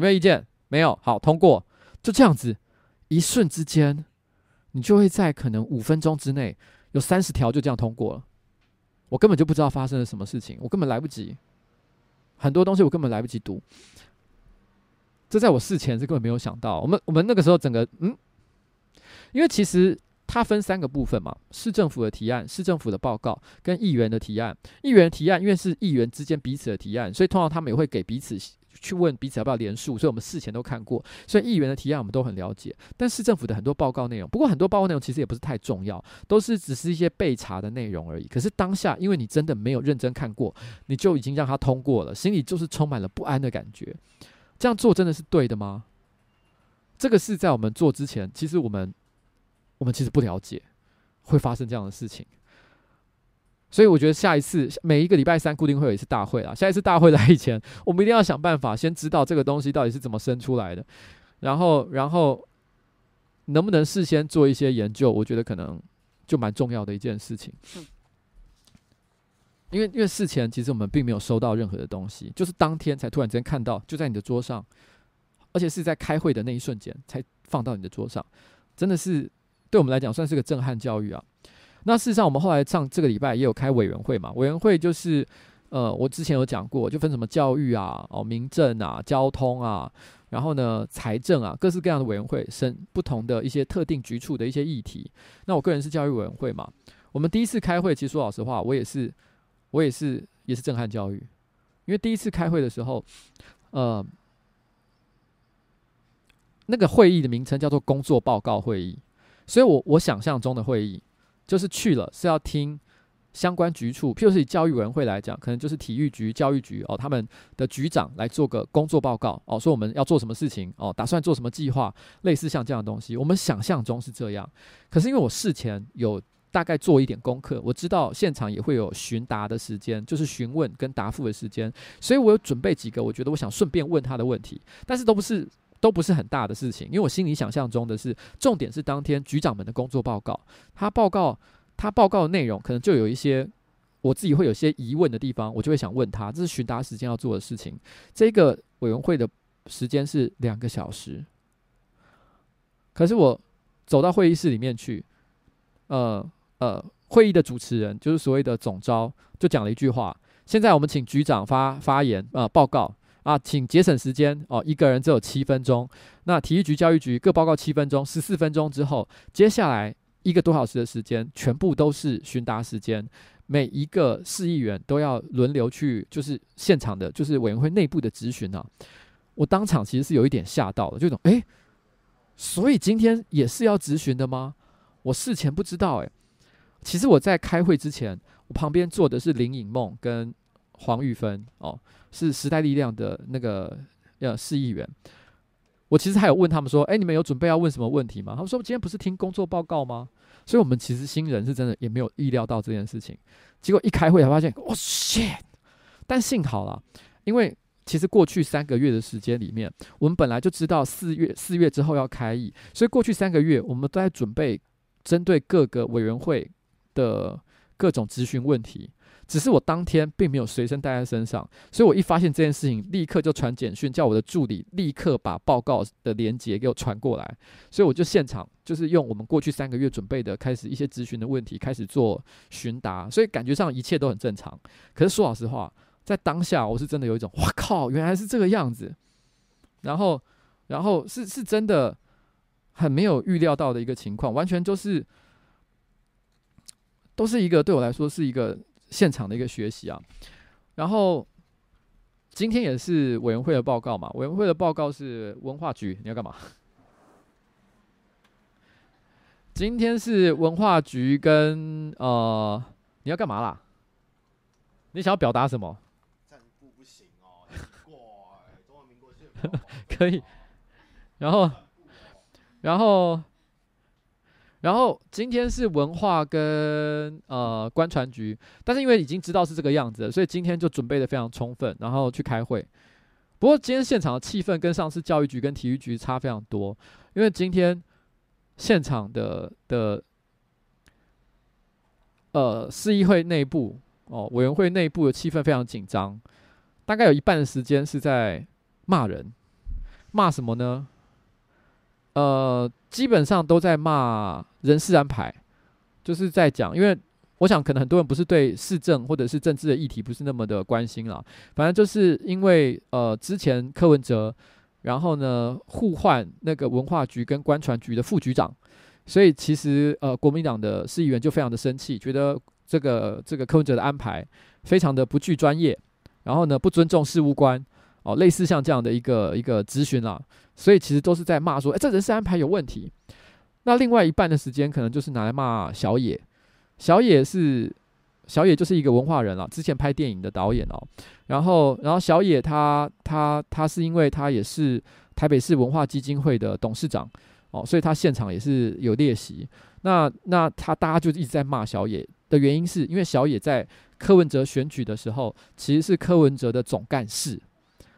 A: 没有意见？没有，好通过，就这样子，一瞬之间。你就会在可能五分钟之内有三十条就这样通过了，我根本就不知道发生了什么事情，我根本来不及，很多东西我根本来不及读，这在我事前是根本没有想到。我们我们那个时候整个嗯，因为其实它分三个部分嘛，市政府的提案、市政府的报告跟议员的提案。议员提案因为是议员之间彼此的提案，所以通常他们也会给彼此。去问彼此要不要连署，所以我们事前都看过，所以议员的提案我们都很了解。但市政府的很多报告内容，不过很多报告内容其实也不是太重要，都是只是一些备查的内容而已。可是当下，因为你真的没有认真看过，你就已经让他通过了，心里就是充满了不安的感觉。这样做真的是对的吗？这个是在我们做之前，其实我们我们其实不了解会发生这样的事情。所以我觉得下一次每一个礼拜三固定会有一次大会啊。下一次大会来以前，我们一定要想办法先知道这个东西到底是怎么生出来的，然后然后能不能事先做一些研究，我觉得可能就蛮重要的一件事情。因为因为事前其实我们并没有收到任何的东西，就是当天才突然之间看到，就在你的桌上，而且是在开会的那一瞬间才放到你的桌上，真的是对我们来讲算是个震撼教育啊。那事实上，我们后来上这个礼拜也有开委员会嘛。委员会就是，呃，我之前有讲过，就分什么教育啊、哦、民政啊、交通啊，然后呢财政啊，各式各样的委员会审不同的一些特定局处的一些议题。那我个人是教育委员会嘛。我们第一次开会，其实说老实话，我也是，我也是也是震撼教育，因为第一次开会的时候，呃，那个会议的名称叫做工作报告会议，所以我我想象中的会议。就是去了是要听相关局处，譬如是以教育委员会来讲，可能就是体育局、教育局哦，他们的局长来做个工作报告哦，说我们要做什么事情？哦，打算做什么计划，类似像这样的东西。我们想象中是这样，可是因为我事前有大概做一点功课，我知道现场也会有询答的时间，就是询问跟答复的时间，所以我有准备几个，我觉得我想顺便问他的问题，但是都不是。都不是很大的事情，因为我心里想象中的是，重点是当天局长们的工作报告，他报告他报告的内容，可能就有一些我自己会有些疑问的地方，我就会想问他，这是询答时间要做的事情。这个委员会的时间是两个小时，可是我走到会议室里面去，呃呃，会议的主持人就是所谓的总招，就讲了一句话：现在我们请局长发发言，呃，报告。啊，请节省时间哦，一个人只有七分钟。那体育局、教育局各报告七分钟，十四分钟之后，接下来一个多小时的时间，全部都是询答时间。每一个市议员都要轮流去，就是现场的，就是委员会内部的质询啊。我当场其实是有一点吓到了，就种诶，所以今天也是要质询的吗？我事前不知道诶。其实我在开会之前，我旁边坐的是林颖梦跟黄玉芬哦。是时代力量的那个呃市议员，我其实还有问他们说，哎，你们有准备要问什么问题吗？他们说今天不是听工作报告吗？所以，我们其实新人是真的也没有意料到这件事情。结果一开会才发现，哇，shit！但幸好啦，因为其实过去三个月的时间里面，我们本来就知道四月四月之后要开议，所以过去三个月我们都在准备针对各个委员会的各种咨询问题。只是我当天并没有随身带在身上，所以我一发现这件事情，立刻就传简讯叫我的助理立刻把报告的连接给我传过来。所以我就现场就是用我们过去三个月准备的，开始一些咨询的问题开始做询答，所以感觉上一切都很正常。可是说老实话，在当下我是真的有一种哇靠，原来是这个样子。然后，然后是是真的很没有预料到的一个情况，完全就是都是一个对我来说是一个。现场的一个学习啊，然后今天也是委员会的报告嘛，委员会的报告是文化局，你要干嘛？今天是文化局跟呃，你要干嘛啦？你想要表达什么？不行哦，可以，然后，然后。然后今天是文化跟呃观传局，但是因为已经知道是这个样子，所以今天就准备的非常充分，然后去开会。不过今天现场的气氛跟上次教育局跟体育局差非常多，因为今天现场的的呃市议会内部哦委员会内部的气氛非常紧张，大概有一半的时间是在骂人，骂什么呢？呃，基本上都在骂人事安排，就是在讲，因为我想可能很多人不是对市政或者是政治的议题不是那么的关心啦，反正就是因为呃之前柯文哲，然后呢互换那个文化局跟官船局的副局长，所以其实呃国民党的市议员就非常的生气，觉得这个这个柯文哲的安排非常的不具专业，然后呢不尊重事务官。哦，类似像这样的一个一个咨询啦，所以其实都是在骂说，哎，这人事安排有问题。那另外一半的时间可能就是拿来骂小野，小野是小野就是一个文化人了，之前拍电影的导演哦。然后，然后小野他他他是因为他也是台北市文化基金会的董事长哦，所以他现场也是有列席。那那他大家就一直在骂小野的原因是因为小野在柯文哲选举的时候其实是柯文哲的总干事。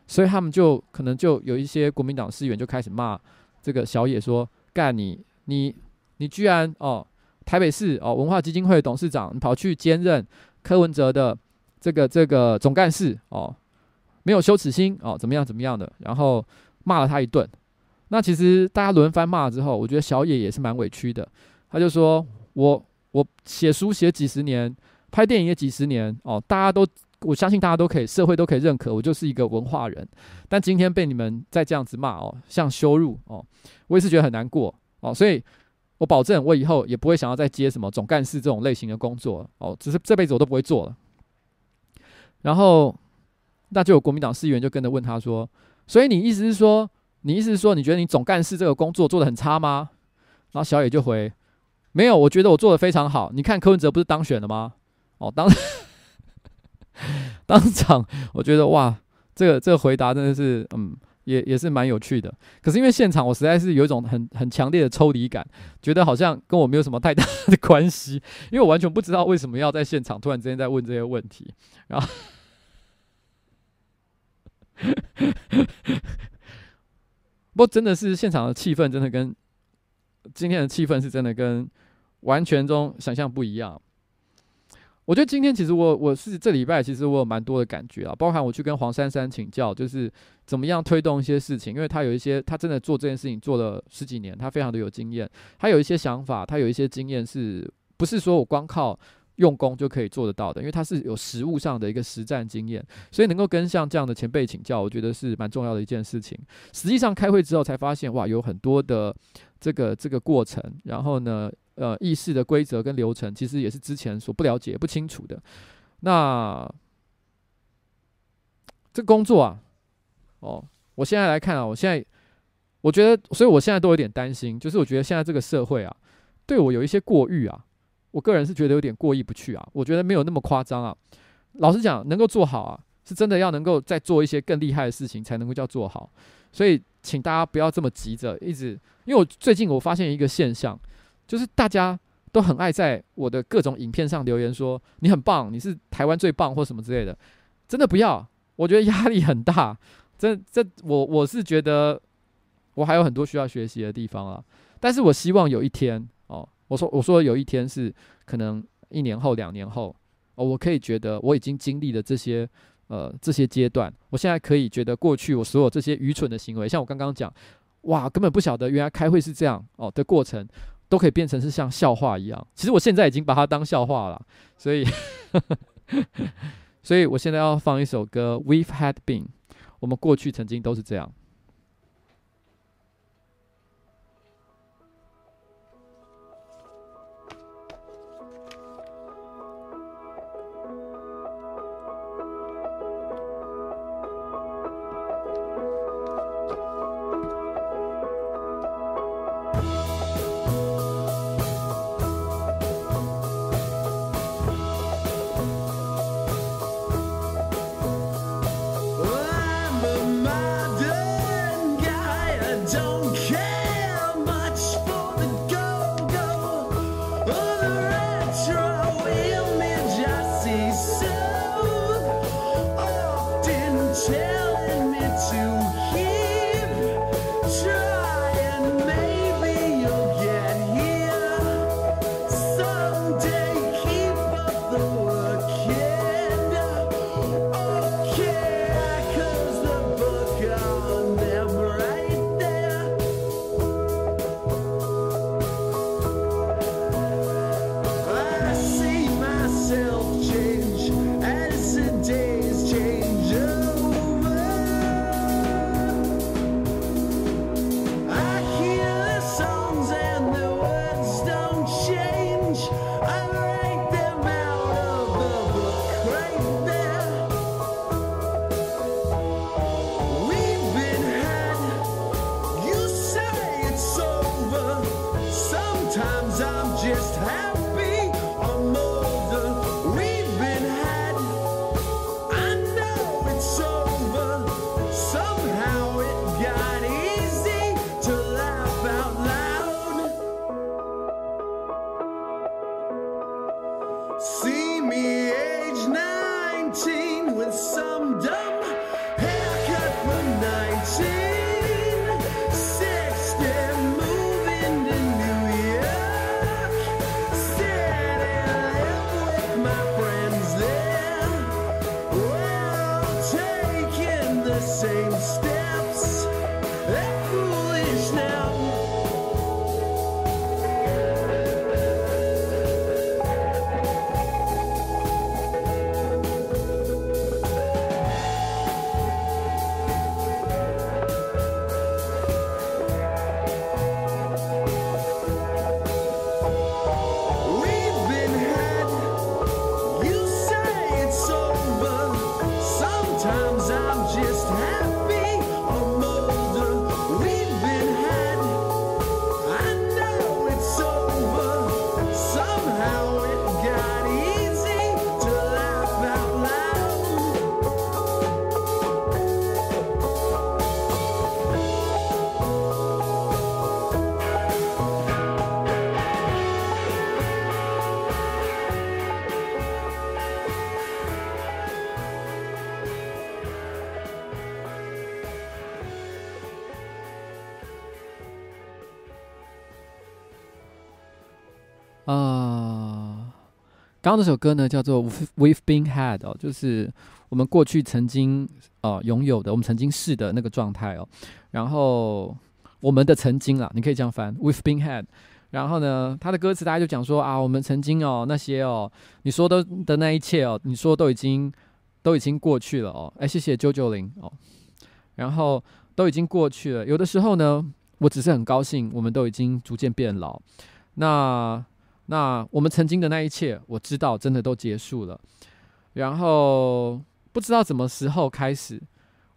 A: 所以他们就可能就有一些国民党市议员就开始骂这个小野说：“干你你你居然哦台北市哦文化基金会董事长，跑去兼任柯文哲的这个这个总干事哦，没有羞耻心哦，怎么样怎么样的？然后骂了他一顿。那其实大家轮番骂之后，我觉得小野也是蛮委屈的。他就说：我我写书写几十年，拍电影也几十年哦，大家都。”我相信大家都可以，社会都可以认可我就是一个文化人，但今天被你们再这样子骂哦，像羞辱哦，我也是觉得很难过哦，所以我保证我以后也不会想要再接什么总干事这种类型的工作哦，只是这辈子我都不会做了。然后那就有国民党市议员就跟着问他说：“所以你意思是说，你意思是说，你觉得你总干事这个工作做得很差吗？”然后小野就回：“没有，我觉得我做得非常好。你看柯文哲不是当选了吗？哦，当。” 当场，我觉得哇，这个这个回答真的是，嗯，也也是蛮有趣的。可是因为现场，我实在是有一种很很强烈的抽离感，觉得好像跟我没有什么太大的关系，因为我完全不知道为什么要在现场突然之间在问这些问题。然后，不过真的是现场的气氛，真的跟今天的气氛是真的跟完全中想象不一样。我觉得今天其实我我是这礼拜其实我有蛮多的感觉啊，包含我去跟黄珊珊请教，就是怎么样推动一些事情，因为他有一些他真的做这件事情做了十几年，他非常的有经验，他有一些想法，他有一些经验，是不是说我光靠用功就可以做得到的？因为他是有实务上的一个实战经验，所以能够跟像这样的前辈请教，我觉得是蛮重要的一件事情。实际上开会之后才发现，哇，有很多的这个这个过程，然后呢，呃，议事的规则跟流程，其实也是之前所不了解、不清楚的。那这工作啊，哦，我现在来看啊，我现在我觉得，所以我现在都有点担心，就是我觉得现在这个社会啊，对我有一些过誉啊，我个人是觉得有点过意不去啊。我觉得没有那么夸张啊。老实讲，能够做好啊，是真的要能够再做一些更厉害的事情，才能够叫做好。所以，请大家不要这么急着一直，因为我最近我发现一个现象。就是大家都很爱在我的各种影片上留言说，你很棒，你是台湾最棒或什么之类的，真的不要，我觉得压力很大。这这我我是觉得我还有很多需要学习的地方啊。但是我希望有一天哦，我说我说有一天是可能
E: 一年后、两年后，哦，我可以觉得我已经经历了这些呃这些阶段，我现在可以觉得过去我所有这些愚蠢的行为，像我刚刚讲，哇，根本不晓得原来开会是这样哦的过程，都可以变成是像笑话一样。其实我现在已经把它当笑话了，所以，所以我现在要放一首歌《We've Had Been》，我们过去曾经都是这样。啊，刚刚这首歌呢叫做 We've Been Had 哦，就是我们过去曾经呃拥有的，我们曾经是的那个状态哦。然后我们的曾经啦，你可以这样翻 We've Been Had。然后呢，他的歌词大家就讲说啊，我们曾经哦那些哦，你说的的那一切哦，你说都已经都已经过去了哦。哎，谢谢九九零哦。然后都已经过去了，有的时候呢，我只是很高兴，我们都已经逐渐变老。那。那我们曾经的那一切，我知道真的都结束了。然后不知道什么时候开始，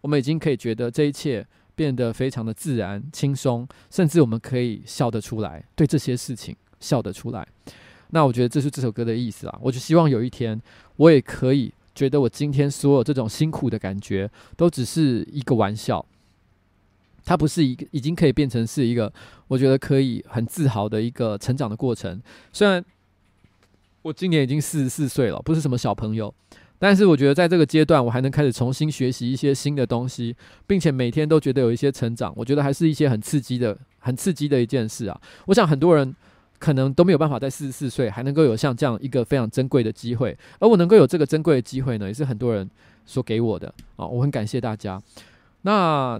E: 我们已经可以觉得这一切变得非常的自然、轻松，甚至我们可以笑得出来，对这些事情笑得出来。那我觉得这是这首歌的意思啊。我就希望有一天，我也可以觉得我今天所有这种辛苦的感觉，都只是一个玩笑。它不是一个已经可以变成是一个，我觉得可以很自豪的一个成长的过程。虽然我今年已经四十四岁了，不是什么小朋友，但是我觉得在这个阶段，我还能开始重新学习一些新的东西，并且每天都觉得有一些成长，我觉得还是一些很刺激的、很刺激的一件事啊。我想很多人
A: 可能都没有办法在四十四岁还能够有像这样一个非常珍贵的机会，而我能够有这个珍贵的机会呢，也是很多人所给我的啊，我很感谢大家。那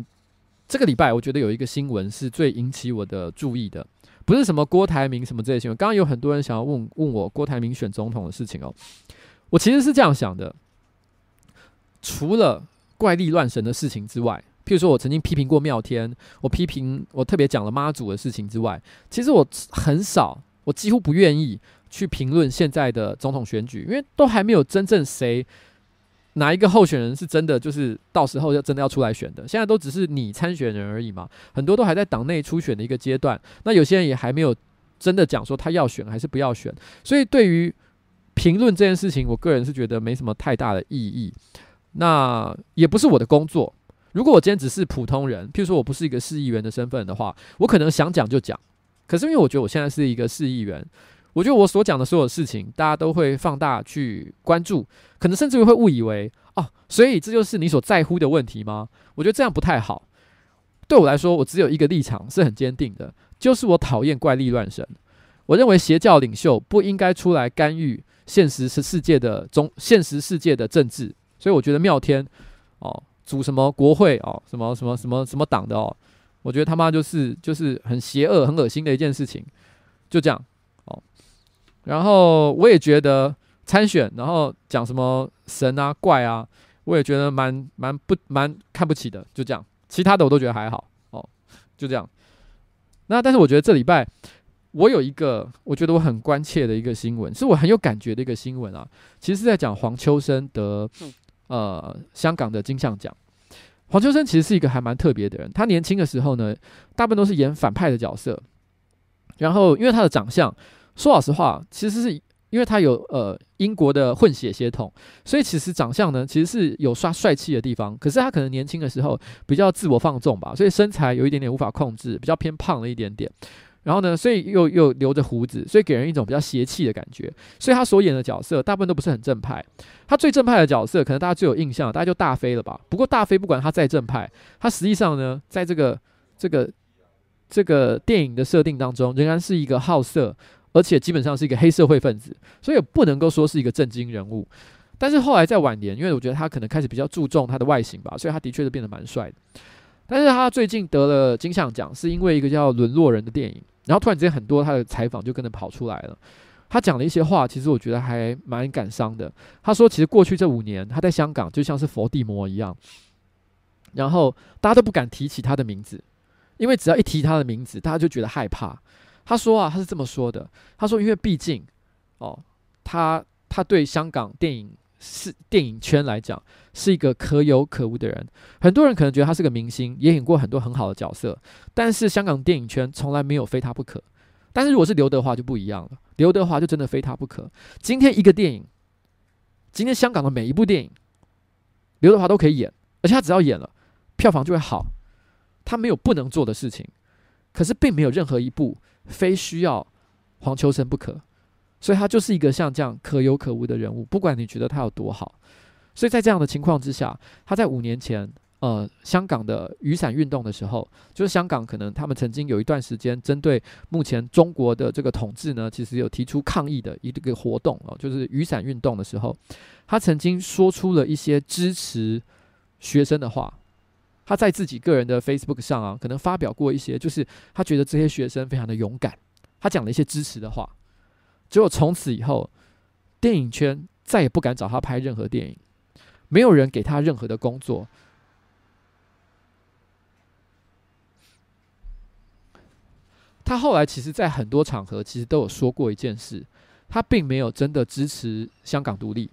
A: 这个礼拜，我觉得有一个新闻是最引起我的注意的，不是什么郭台铭什么这些新闻。刚刚有很多人想要问问我郭台铭选总统的事情哦，我其实是这样想的，除了怪力乱神的事情之外。譬如说，我曾经批评过妙天，我批评我特别讲了妈祖的事情之外，其实我很少，我几乎不愿意去评论现在的总统选举，因为都还没有真正谁哪一个候选人是真的就是到时候要真的要出来选的，现在都只是你参选人而已嘛，很多都还在党内初选的一个阶段，那有些人也还没有真的讲说他要选还是不要选，所以对于评论这件事情，我个人是觉得没什么太大的意义，那也不是我的工作。如果我今天只是普通人，譬如说我不是一个市议员的身份的话，我可能想讲就讲。可是因为我觉得我现在是一个市议员，我觉得我所讲的所有事情，大家都会放大去关注，可能甚至于会误以为哦，所以这就是你所在乎的问题吗？我觉得这样不太好。对我来说，我只有一个立场是很坚定的，就是我讨厌怪力乱神。我认为邪教领袖不应该出来干预现实世世界的中现实世界的政治，所以我觉得妙天哦。组什么国会哦，什么什么什么什么党的哦，我觉得他妈就是就是很邪恶、很恶心的一件事情，就这样。然后我也觉得参选，然后讲什么神啊怪啊，我也觉得蛮蛮不蛮看不起的，就这样。其他的我都觉得还好哦，就这样。那但是我觉得这礼拜我有一个我觉得我很关切的一个新闻，是我很有感觉的一个新闻啊，其实是在讲黄秋生得。呃，香港的金像奖，黄秋生其实是一个还蛮特别的人。他年轻的时候呢，大部分都是演反派的角色。然后，因为他的长相，说老实话，其实是因为他有呃英国的混血血统，所以其实长相呢，其实是有刷帅气的地方。可是他可能年轻的时候比较自我放纵吧，所以身材有一点点无法控制，比较偏胖了一点点。然后呢，所以又又留着胡子，所以给人一种比较邪气的感觉。所以他所演的角色大部分都不是很正派。他最正派的角色，可能大家最有印象，大家就大飞了吧。不过大飞不管他再正派，他实际上呢，在这个这个这个电影的设定当中，仍然是一个好色，而且基本上是一个黑社会分子，所以不能够说是一个正经人物。但是后来在晚年，因为我觉得他可能开始比较注重他的外形吧，所以他的确是变得蛮帅的。但是他最近得了金像奖，是因为一个叫《沦落人》的电影。然后突然之间，很多他的采访就跟着跑出来了。他讲了一些话，其实我觉得还蛮感伤的。他说，其实过去这五年，他在香港就像是佛地魔一样，然后大家都不敢提起他的名字，因为只要一提他的名字，大家就觉得害怕。他说啊，他是这么说的。他说，因为毕竟，哦，他他对香港电影。是电影圈来讲，是一个可有可无的人。很多人可能觉得他是个明星，也演过很多很好的角色。但是香港电影圈从来没有非他不可。但是如果是刘德华就不一样了，刘德华就真的非他不可。今天一个电影，今天香港的每一部电影，刘德华都可以演，而且他只要演了，票房就会好。他没有不能做的事情，可是并没有任何一部非需要黄秋生不可。所以他就是一个像这样可有可无的人物，不管你觉得他有多好。所以在这样的情况之下，他在五年前，呃，香港的雨伞运动的时候，就是香港可能他们曾经有一段时间针对目前中国的这个统治呢，其实有提出抗议的一个活动哦，就是雨伞运动的时候，他曾经说出了一些支持学生的话。他在自己个人的 Facebook 上啊，可能发表过一些，就是他觉得这些学生非常的勇敢，他讲了一些支持的话。结果从此以后，电影圈再也不敢找他拍任何电影，没有人给他任何的工作。他后来其实，在很多场合，其实都有说过一件事：他并没有真的支持香港独立，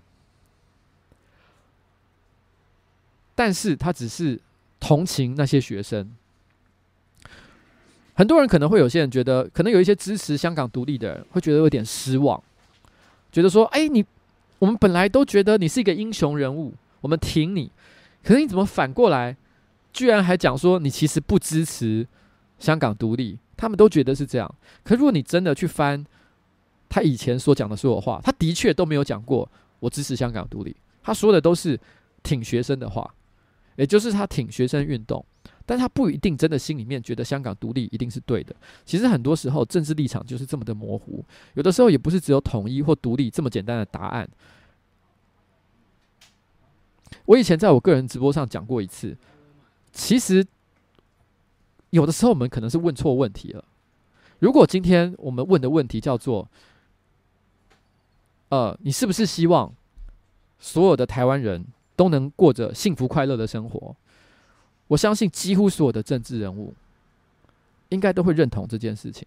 A: 但是他只是同情那些学生。很多人可能会有些人觉得，可能有一些支持香港独立的人会觉得有点失望，觉得说：“哎，你我们本来都觉得你是一个英雄人物，我们挺你，可是你怎么反过来，居然还讲说你其实不支持香港独立？”他们都觉得是这样。可如果你真的去翻他以前所讲的所有话，他的确都没有讲过我支持香港独立，他说的都是挺学生的话，也就是他挺学生运动。但他不一定真的心里面觉得香港独立一定是对的。其实很多时候政治立场就是这么的模糊，有的时候也不是只有统一或独立这么简单的答案。我以前在我个人直播上讲过一次，其实有的时候我们可能是问错问题了。如果今天我们问的问题叫做，呃，你是不是希望所有的台湾人都能过着幸福快乐的生活？我相信几乎所有的政治人物应该都会认同这件事情。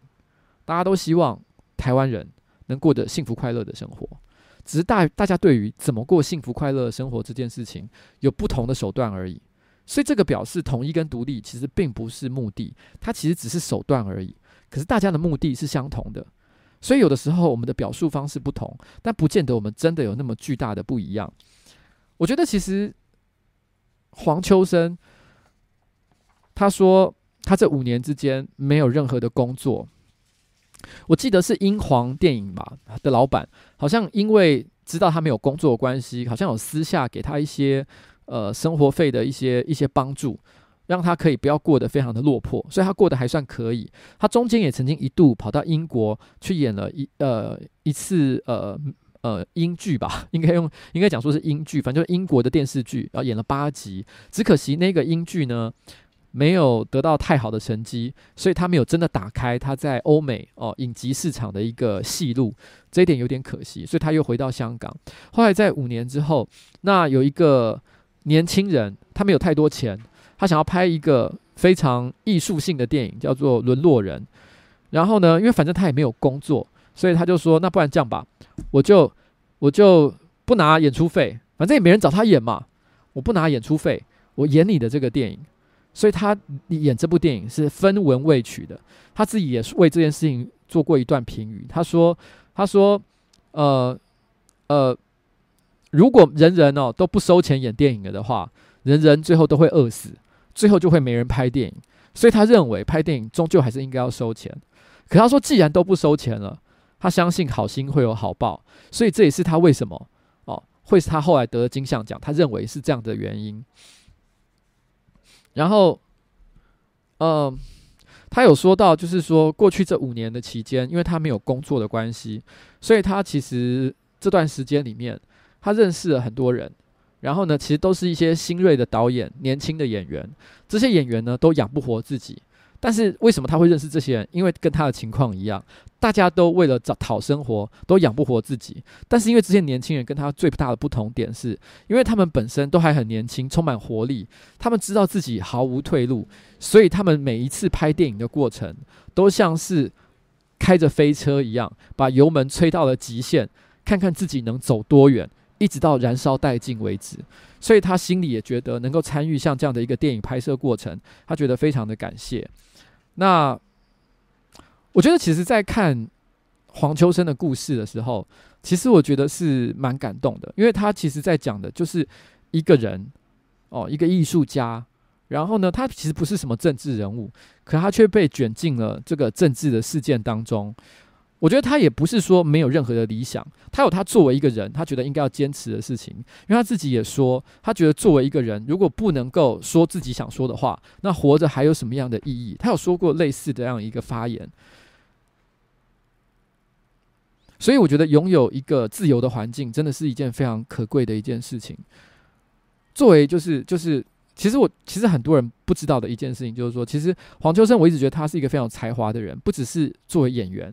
A: 大家都希望台湾人能过着幸福快乐的生活，只是大大家对于怎么过幸福快乐生活这件事情有不同的手段而已。所以这个表示统一跟独立其实并不是目的，它其实只是手段而已。可是大家的目的是相同的，所以有的时候我们的表述方式不同，但不见得我们真的有那么巨大的不一样。我觉得其实黄秋生他说他这五年之间没有任何的工作，我记得是英皇电影吧的老板，好像因为知道他没有工作关系，好像有私下给他一些呃生活费的一些一些帮助。让他可以不要过得非常的落魄，所以他过得还算可以。他中间也曾经一度跑到英国去演了一呃一次呃呃英剧吧，应该用应该讲说是英剧，反正就是英国的电视剧，然后演了八集。只可惜那个英剧呢没有得到太好的成绩，所以他没有真的打开他在欧美哦影集市场的一个戏路，这一点有点可惜。所以他又回到香港。后来在五年之后，那有一个年轻人，他没有太多钱。他想要拍一个非常艺术性的电影，叫做《沦落人》。然后呢，因为反正他也没有工作，所以他就说：“那不然这样吧，我就我就不拿演出费，反正也没人找他演嘛，我不拿演出费，我演你的这个电影。”所以他演这部电影是分文未取的。他自己也是为这件事情做过一段评语。他说：“他说，呃呃，如果人人哦都不收钱演电影了的话，人人最后都会饿死。”最后就会没人拍电影，所以他认为拍电影终究还是应该要收钱。可他说，既然都不收钱了，他相信好心会有好报，所以这也是他为什么哦，会是他后来得了金像奖，他认为是这样的原因。然后，呃，他有说到，就是说过去这五年的期间，因为他没有工作的关系，所以他其实这段时间里面，他认识了很多人。然后呢，其实都是一些新锐的导演、年轻的演员。这些演员呢，都养不活自己。但是为什么他会认识这些人？因为跟他的情况一样，大家都为了找讨生活，都养不活自己。但是因为这些年轻人跟他最大的不同点是，因为他们本身都还很年轻，充满活力。他们知道自己毫无退路，所以他们每一次拍电影的过程，都像是开着飞车一样，把油门吹到了极限，看看自己能走多远。一直到燃烧殆尽为止，所以他心里也觉得能够参与像这样的一个电影拍摄过程，他觉得非常的感谢。那我觉得，其实，在看黄秋生的故事的时候，其实我觉得是蛮感动的，因为他其实在讲的就是一个人哦，一个艺术家，然后呢，他其实不是什么政治人物，可他却被卷进了这个政治的事件当中。我觉得他也不是说没有任何的理想，他有他作为一个人，他觉得应该要坚持的事情。因为他自己也说，他觉得作为一个人，如果不能够说自己想说的话，那活着还有什么样的意义？他有说过类似的这样一个发言。所以我觉得拥有一个自由的环境，真的是一件非常可贵的一件事情。作为就是就是，其实我其实很多人不知道的一件事情，就是说，其实黄秋生，我一直觉得他是一个非常才华的人，不只是作为演员。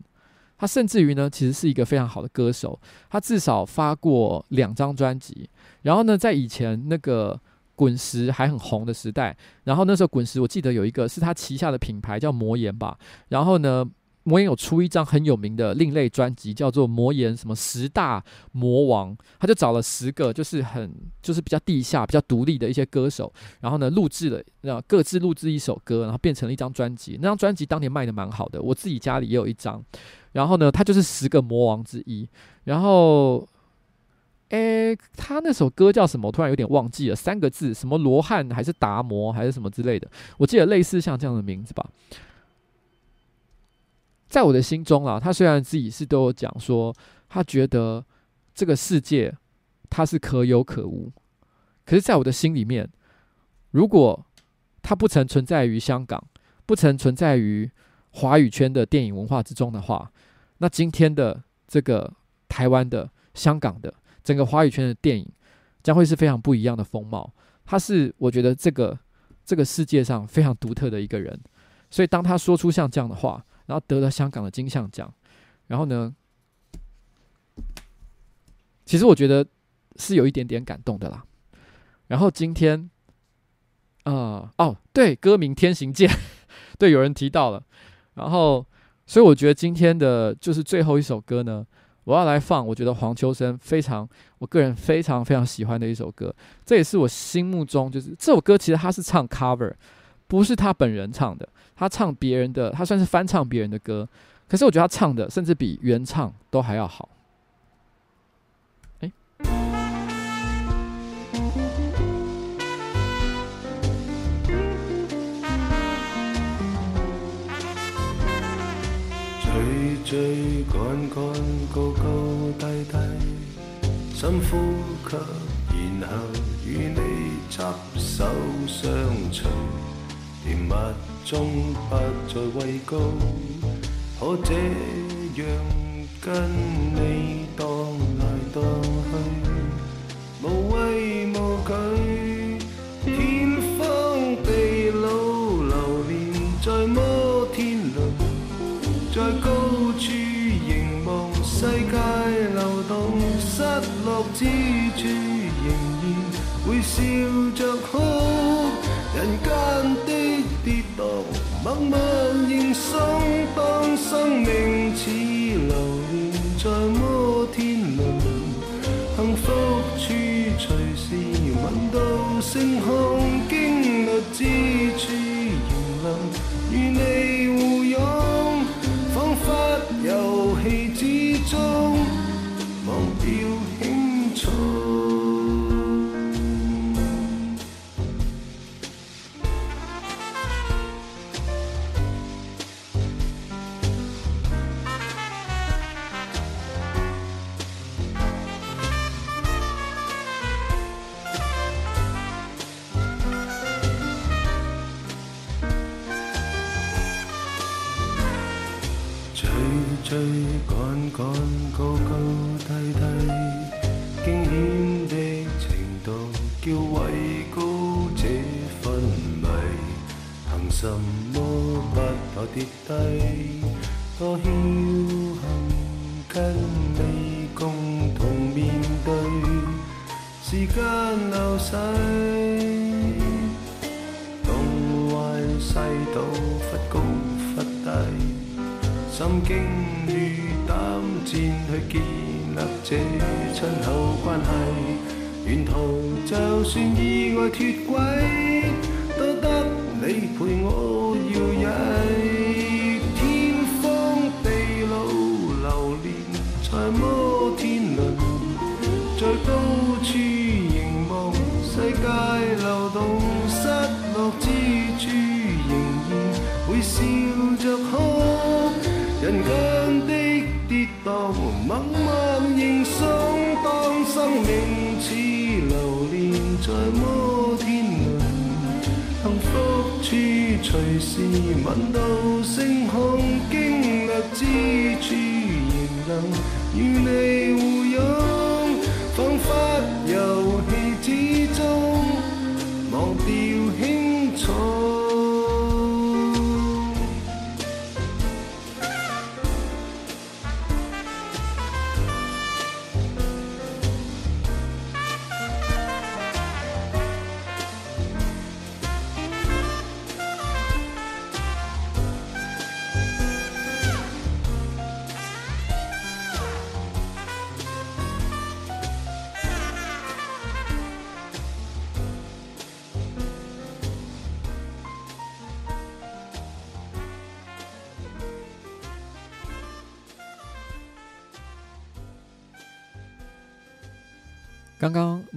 A: 他甚至于呢，其实是一个非常好的歌手。他至少发过两张专辑。然后呢，在以前那个滚石还很红的时代，然后那时候滚石我记得有一个是他旗下的品牌叫魔岩吧。然后呢，魔岩有出一张很有名的另类专辑，叫做《魔岩什么十大魔王》。他就找了十个就是很就是比较地下、比较独立的一些歌手，然后呢录制了，那各自录制一首歌，然后变成了一张专辑。那张专辑当年卖得蛮好的，我自己家里也有一张。然后呢，他就是十个魔王之一。然后，诶，他那首歌叫什么？我突然有点忘记了，三个字，什么罗汉还是达摩还是什么之类的？我记得类似像这样的名字吧。在我的心中啊，他虽然自己是都有讲说，他觉得这个世界他是可有可无，可是在我的心里面，如果它不曾存在于香港，不曾存在于华语圈的电影文化之中的话，那今天的这个台湾的、香港的整个华语圈的电影，将会是非常不一样的风貌。他是我觉得这个这个世界上非常独特的一个人，所以当他说出像这样的话，然后得了香港的金像奖，然后呢，其实我觉得是有一点点感动的啦。然后今天，呃，哦，对，歌名《天行健》，对，有人提到了。然后，所以我觉得今天的就是最后一首歌呢，我要来放。我觉得黄秋生非常，我个人非常非常喜欢的一首歌。这也是我心目中就是这首歌，其实他是唱 cover，不是他本人唱的，他唱别人的，他算是翻唱别人的歌。可是我觉得他唱的甚至比原唱都还要好。
F: 追赶赶，高高低低，深呼吸，然后与你执手相随，甜蜜中不再畏高，可这样跟你荡来荡去，无畏无惧，天荒地老，流连在摩天轮，在高处凝望。世界流动，失落之处仍然会笑着哭。人间默默认送。当生命似流连在摩天轮，幸福处随时闻到星空，经历之处仍能与你互拥，仿佛游戏之。中，忘掉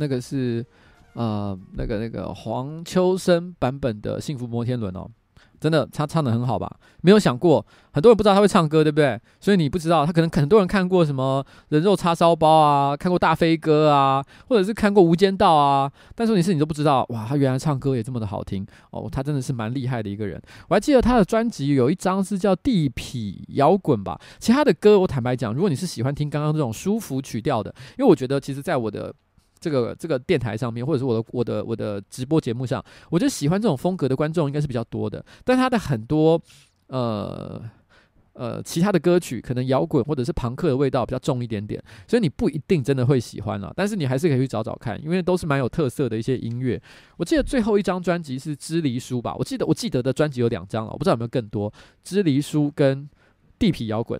A: 那个是，呃，那个那个黄秋生版本的《幸福摩天轮》哦。真的，他唱得很好吧？没有想过，很多人不知道他会唱歌，对不对？所以你不知道，他可能很多人看过什么人肉叉烧包啊，看过大飞哥啊，或者是看过无间道啊。但是你是你都不知道，哇，他原来唱歌也这么的好听哦，他真的是蛮厉害的一个人。我还记得他的专辑有一张是叫地痞摇滚吧。其他的歌，我坦白讲，如果你是喜欢听刚刚这种舒服曲调的，因为我觉得其实在我的。这个这个电台上面，或者是我的我的我的直播节目上，我觉得喜欢这种风格的观众应该是比较多的。但他的很多呃呃其他的歌曲，可能摇滚或者是朋克的味道比较重一点点，所以你不一定真的会喜欢了。但是你还是可以去找找看，因为都是蛮有特色的一些音乐。我记得最后一张专辑是《支离书》吧？我记得我记得的专辑有两张了，我不知道有没有更多，《支离书》跟《地痞摇滚》。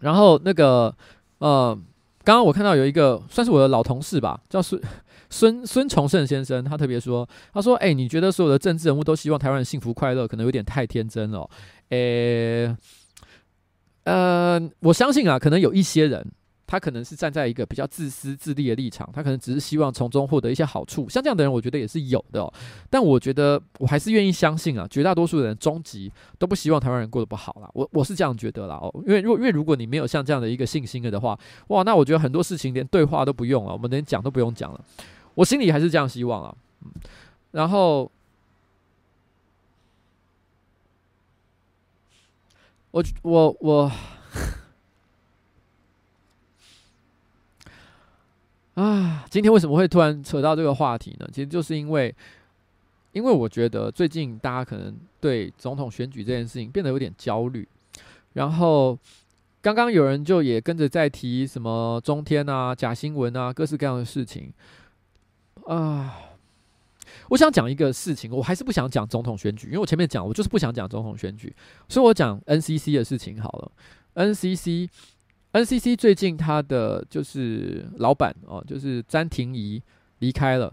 A: 然后那个呃。刚刚我看到有一个算是我的老同事吧，叫孙孙孙崇胜先生，他特别说，他说：“哎，你觉得所有的政治人物都希望台湾人幸福快乐，可能有点太天真了。”诶，呃，我相信啊，可能有一些人。他可能是站在一个比较自私自利的立场，他可能只是希望从中获得一些好处。像这样的人，我觉得也是有的哦。但我觉得我还是愿意相信啊，绝大多数的人终极都不希望台湾人过得不好啦。我 我是这样觉得啦哦，因为如果因为如果你没有像这样的一个信心了的话，哇，那我觉得很多事情连对话都不用了，我们连讲都不用讲了。我心里还是这样希望啊。嗯，然后我我我。啊，今天为什么会突然扯到这个话题呢？其实就是因为，因为我觉得最近大家可能对总统选举这件事情变得有点焦虑。然后刚刚有人就也跟着在提什么中天啊、假新闻啊、各式各样的事情。啊，我想讲一个事情，我还是不想讲总统选举，因为我前面讲我就是不想讲总统选举，所以我讲 NCC 的事情好了，NCC。NCC 最近他的就是老板哦，就是詹婷怡离开了。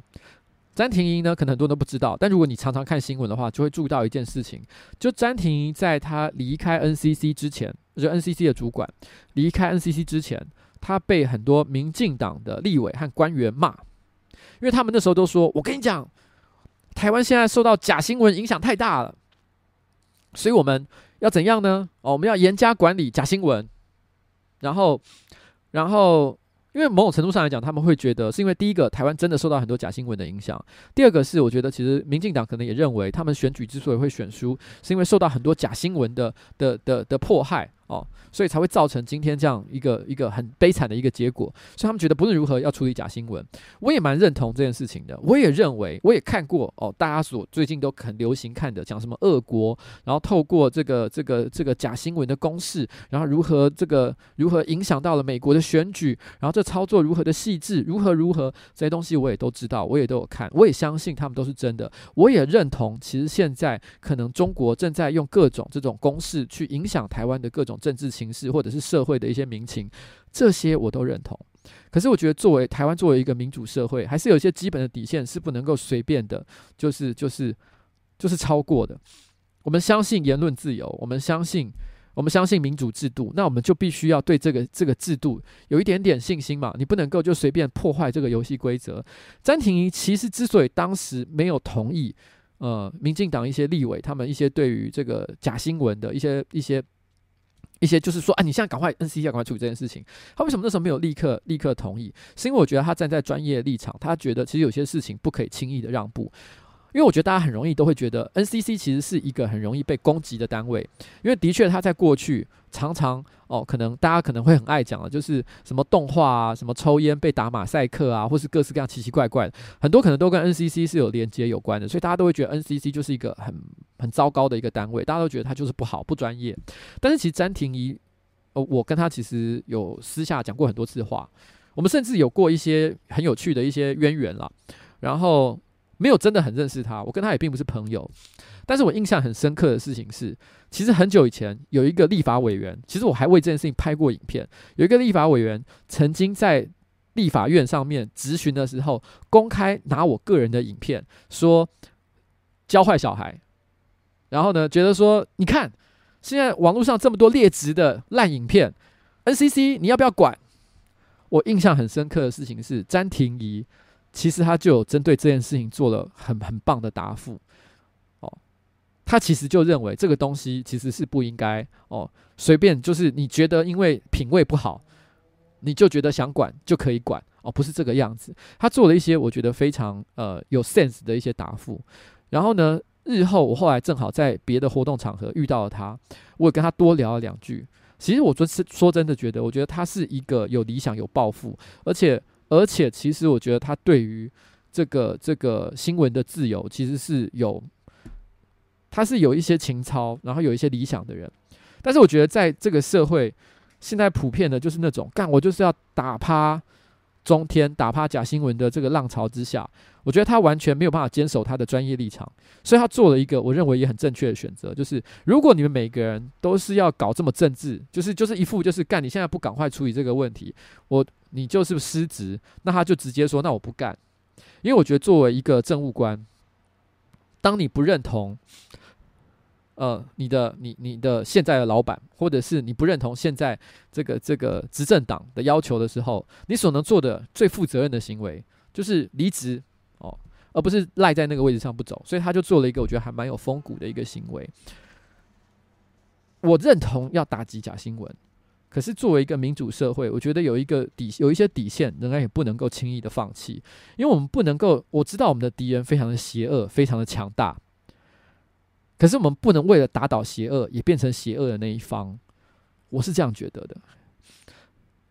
A: 詹婷怡呢，可能很多人都不知道，但如果你常常看新闻的话，就会注意到一件事情：就詹婷怡在他离开 NCC 之前，就 NCC 的主管离开 NCC 之前，他被很多民进党的立委和官员骂，因为他们那时候都说：“我跟你讲，台湾现在受到假新闻影响太大了，所以我们要怎样呢？哦，我们要严加管理假新闻。”然后，然后，因为某种程度上来讲，他们会觉得是因为第一个，台湾真的受到很多假新闻的影响；第二个是，我觉得其实民进党可能也认为，他们选举之所以会选输，是因为受到很多假新闻的的的的迫害。哦，所以才会造成今天这样一个一个很悲惨的一个结果。所以他们觉得不论如何要处理假新闻，我也蛮认同这件事情的。我也认为，我也看过哦，大家所最近都很流行看的，讲什么恶国，然后透过这个这个这个假新闻的攻势，然后如何这个如何影响到了美国的选举，然后这操作如何的细致，如何如何这些东西我也都知道，我也都有看，我也相信他们都是真的。我也认同，其实现在可能中国正在用各种这种攻势去影响台湾的各种。政治情势，或者是社会的一些民情，这些我都认同。可是，我觉得作为台湾作为一个民主社会，还是有一些基本的底线是不能够随便的，就是就是就是超过的。我们相信言论自由，我们相信我们相信民主制度，那我们就必须要对这个这个制度有一点点信心嘛。你不能够就随便破坏这个游戏规则。詹婷其实之所以当时没有同意，呃，民进党一些立委他们一些对于这个假新闻的一些一些。一些就是说，啊，你现在赶快 NCC 要赶快处理这件事情。他为什么那时候没有立刻立刻同意？是因为我觉得他站在专业立场，他觉得其实有些事情不可以轻易的让步。因为我觉得大家很容易都会觉得 NCC 其实是一个很容易被攻击的单位，因为的确他在过去常常哦，可能大家可能会很爱讲的，就是什么动画啊，什么抽烟被打马赛克啊，或是各式各样奇奇怪怪的，很多可能都跟 NCC 是有连接有关的，所以大家都会觉得 NCC 就是一个很很糟糕的一个单位，大家都觉得他就是不好不专业。但是其实詹婷怡，哦，我跟他其实有私下讲过很多次话，我们甚至有过一些很有趣的一些渊源啦，然后。没有真的很认识他，我跟他也并不是朋友。但是我印象很深刻的事情是，其实很久以前有一个立法委员，其实我还为这件事情拍过影片。有一个立法委员曾经在立法院上面质询的时候，公开拿我个人的影片说教坏小孩，然后呢，觉得说你看现在网络上这么多劣质的烂影片，NCC 你要不要管？我印象很深刻的事情是詹婷怡。其实他就有针对这件事情做了很很棒的答复，哦，他其实就认为这个东西其实是不应该哦，随便就是你觉得因为品味不好，你就觉得想管就可以管哦，不是这个样子。他做了一些我觉得非常呃有 sense 的一些答复，然后呢，日后我后来正好在别的活动场合遇到了他，我也跟他多聊了两句。其实我真是说真的觉得，我觉得他是一个有理想、有抱负，而且而且其实我觉得他对于这个这个新闻的自由，其实是有。他是有一些情操，然后有一些理想的人，但是我觉得在这个社会，现在普遍的就是那种干我就是要打趴中天、打趴假新闻的这个浪潮之下，我觉得他完全没有办法坚守他的专业立场，所以他做了一个我认为也很正确的选择，就是如果你们每个人都是要搞这么政治，就是就是一副就是干你现在不赶快处理这个问题，我你就是失职，那他就直接说那我不干，因为我觉得作为一个政务官，当你不认同。呃，你的你你的现在的老板，或者是你不认同现在这个这个执政党的要求的时候，你所能做的最负责任的行为就是离职哦，而不是赖在那个位置上不走。所以他就做了一个我觉得还蛮有风骨的一个行为。我认同要打击假新闻，可是作为一个民主社会，我觉得有一个底有一些底线，仍然也不能够轻易的放弃，因为我们不能够我知道我们的敌人非常的邪恶，非常的强大。可是我们不能为了打倒邪恶，也变成邪恶的那一方，我是这样觉得的。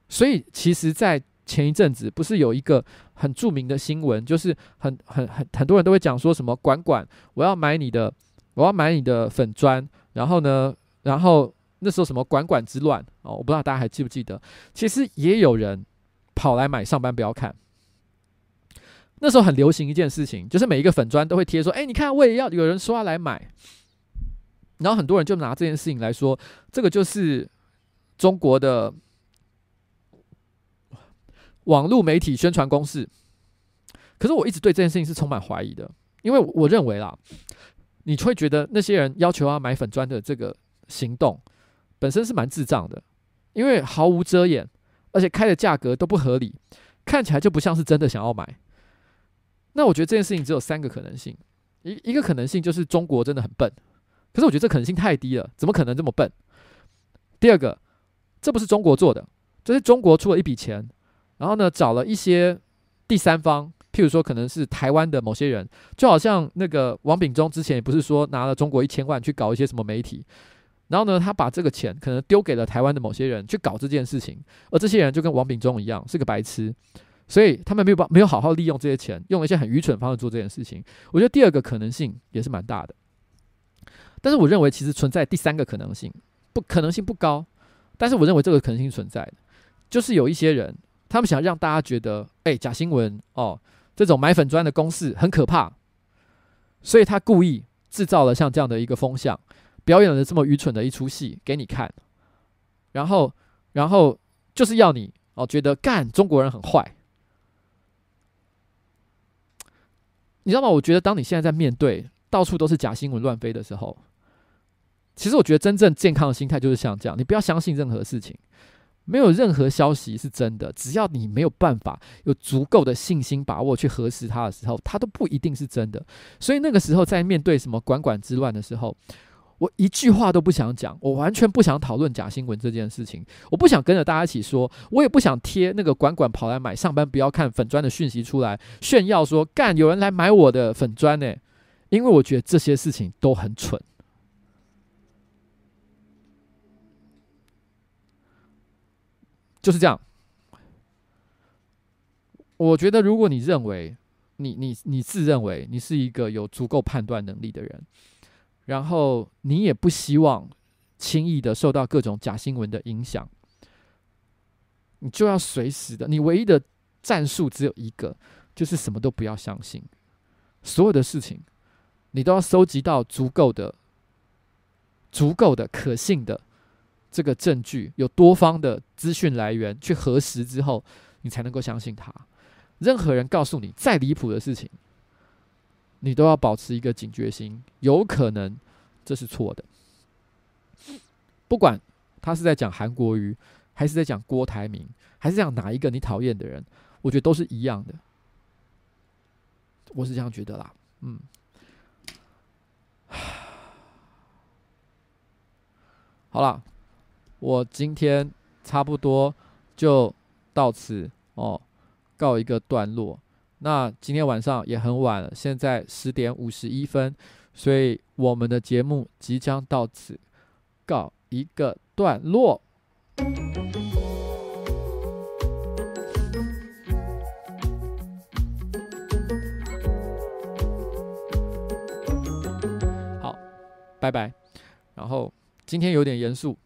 A: 所以，其实，在前一阵子，不是有一个很著名的新闻，就是很很很很多人都会讲说什么“管管，我要买你的，我要买你的粉砖”，然后呢，然后那时候什么“管管之乱”哦，我不知道大家还记不记得？其实也有人跑来买，上班不要看。那时候很流行一件事情，就是每一个粉砖都会贴说：“哎，你看，我也要有人说要来买。”然后很多人就拿这件事情来说，这个就是中国的网络媒体宣传攻势。可是我一直对这件事情是充满怀疑的，因为我认为啦，你会觉得那些人要求要买粉砖的这个行动本身是蛮智障的，因为毫无遮掩，而且开的价格都不合理，看起来就不像是真的想要买。那我觉得这件事情只有三个可能性，一一个可能性就是中国真的很笨。可是我觉得这可能性太低了，怎么可能这么笨？第二个，这不是中国做的，这是中国出了一笔钱，然后呢，找了一些第三方，譬如说可能是台湾的某些人，就好像那个王炳忠之前也不是说拿了中国一千万去搞一些什么媒体，然后呢，他把这个钱可能丢给了台湾的某些人去搞这件事情，而这些人就跟王炳忠一样是个白痴，所以他们没有把没有好好利用这些钱，用了一些很愚蠢的方式做这件事情。我觉得第二个可能性也是蛮大的。但是我认为其实存在第三个可能性，不可能性不高，但是我认为这个可能性存在的，就是有一些人，他们想让大家觉得，哎，假新闻哦，这种买粉专的公式很可怕，所以他故意制造了像这样的一个风向，表演了这么愚蠢的一出戏给你看，然后，然后就是要你哦觉得干中国人很坏，你知道吗？我觉得当你现在在面对到处都是假新闻乱飞的时候，其实我觉得真正健康的心态就是像这样，你不要相信任何事情，没有任何消息是真的。只要你没有办法有足够的信心把握去核实它的时候，它都不一定是真的。所以那个时候在面对什么管管之乱的时候，我一句话都不想讲，我完全不想讨论假新闻这件事情，我不想跟着大家一起说，我也不想贴那个管管跑来买上班不要看粉砖的讯息出来炫耀说干有人来买我的粉砖呢，因为我觉得这些事情都很蠢。就是这样。我觉得，如果你认为你你你自认为你是一个有足够判断能力的人，然后你也不希望轻易的受到各种假新闻的影响，你就要随时的，你唯一的战术只有一个，就是什么都不要相信，所有的事情你都要收集到足够的、足够的可信的。这个证据有多方的资讯来源去核实之后，你才能够相信他。任何人告诉你再离谱的事情，你都要保持一个警觉心，有可能这是错的。不管他是在讲韩国瑜，还是在讲郭台铭，还是讲哪一个你讨厌的人，我觉得都是一样的。我是这样觉得啦，嗯。好了，我今天差不多就到此哦，告一个段落。那今天晚上也很晚了，现在十点五十一分，所以我们的节目即将到此告一个段落。好，拜拜。然后今天有点严肃，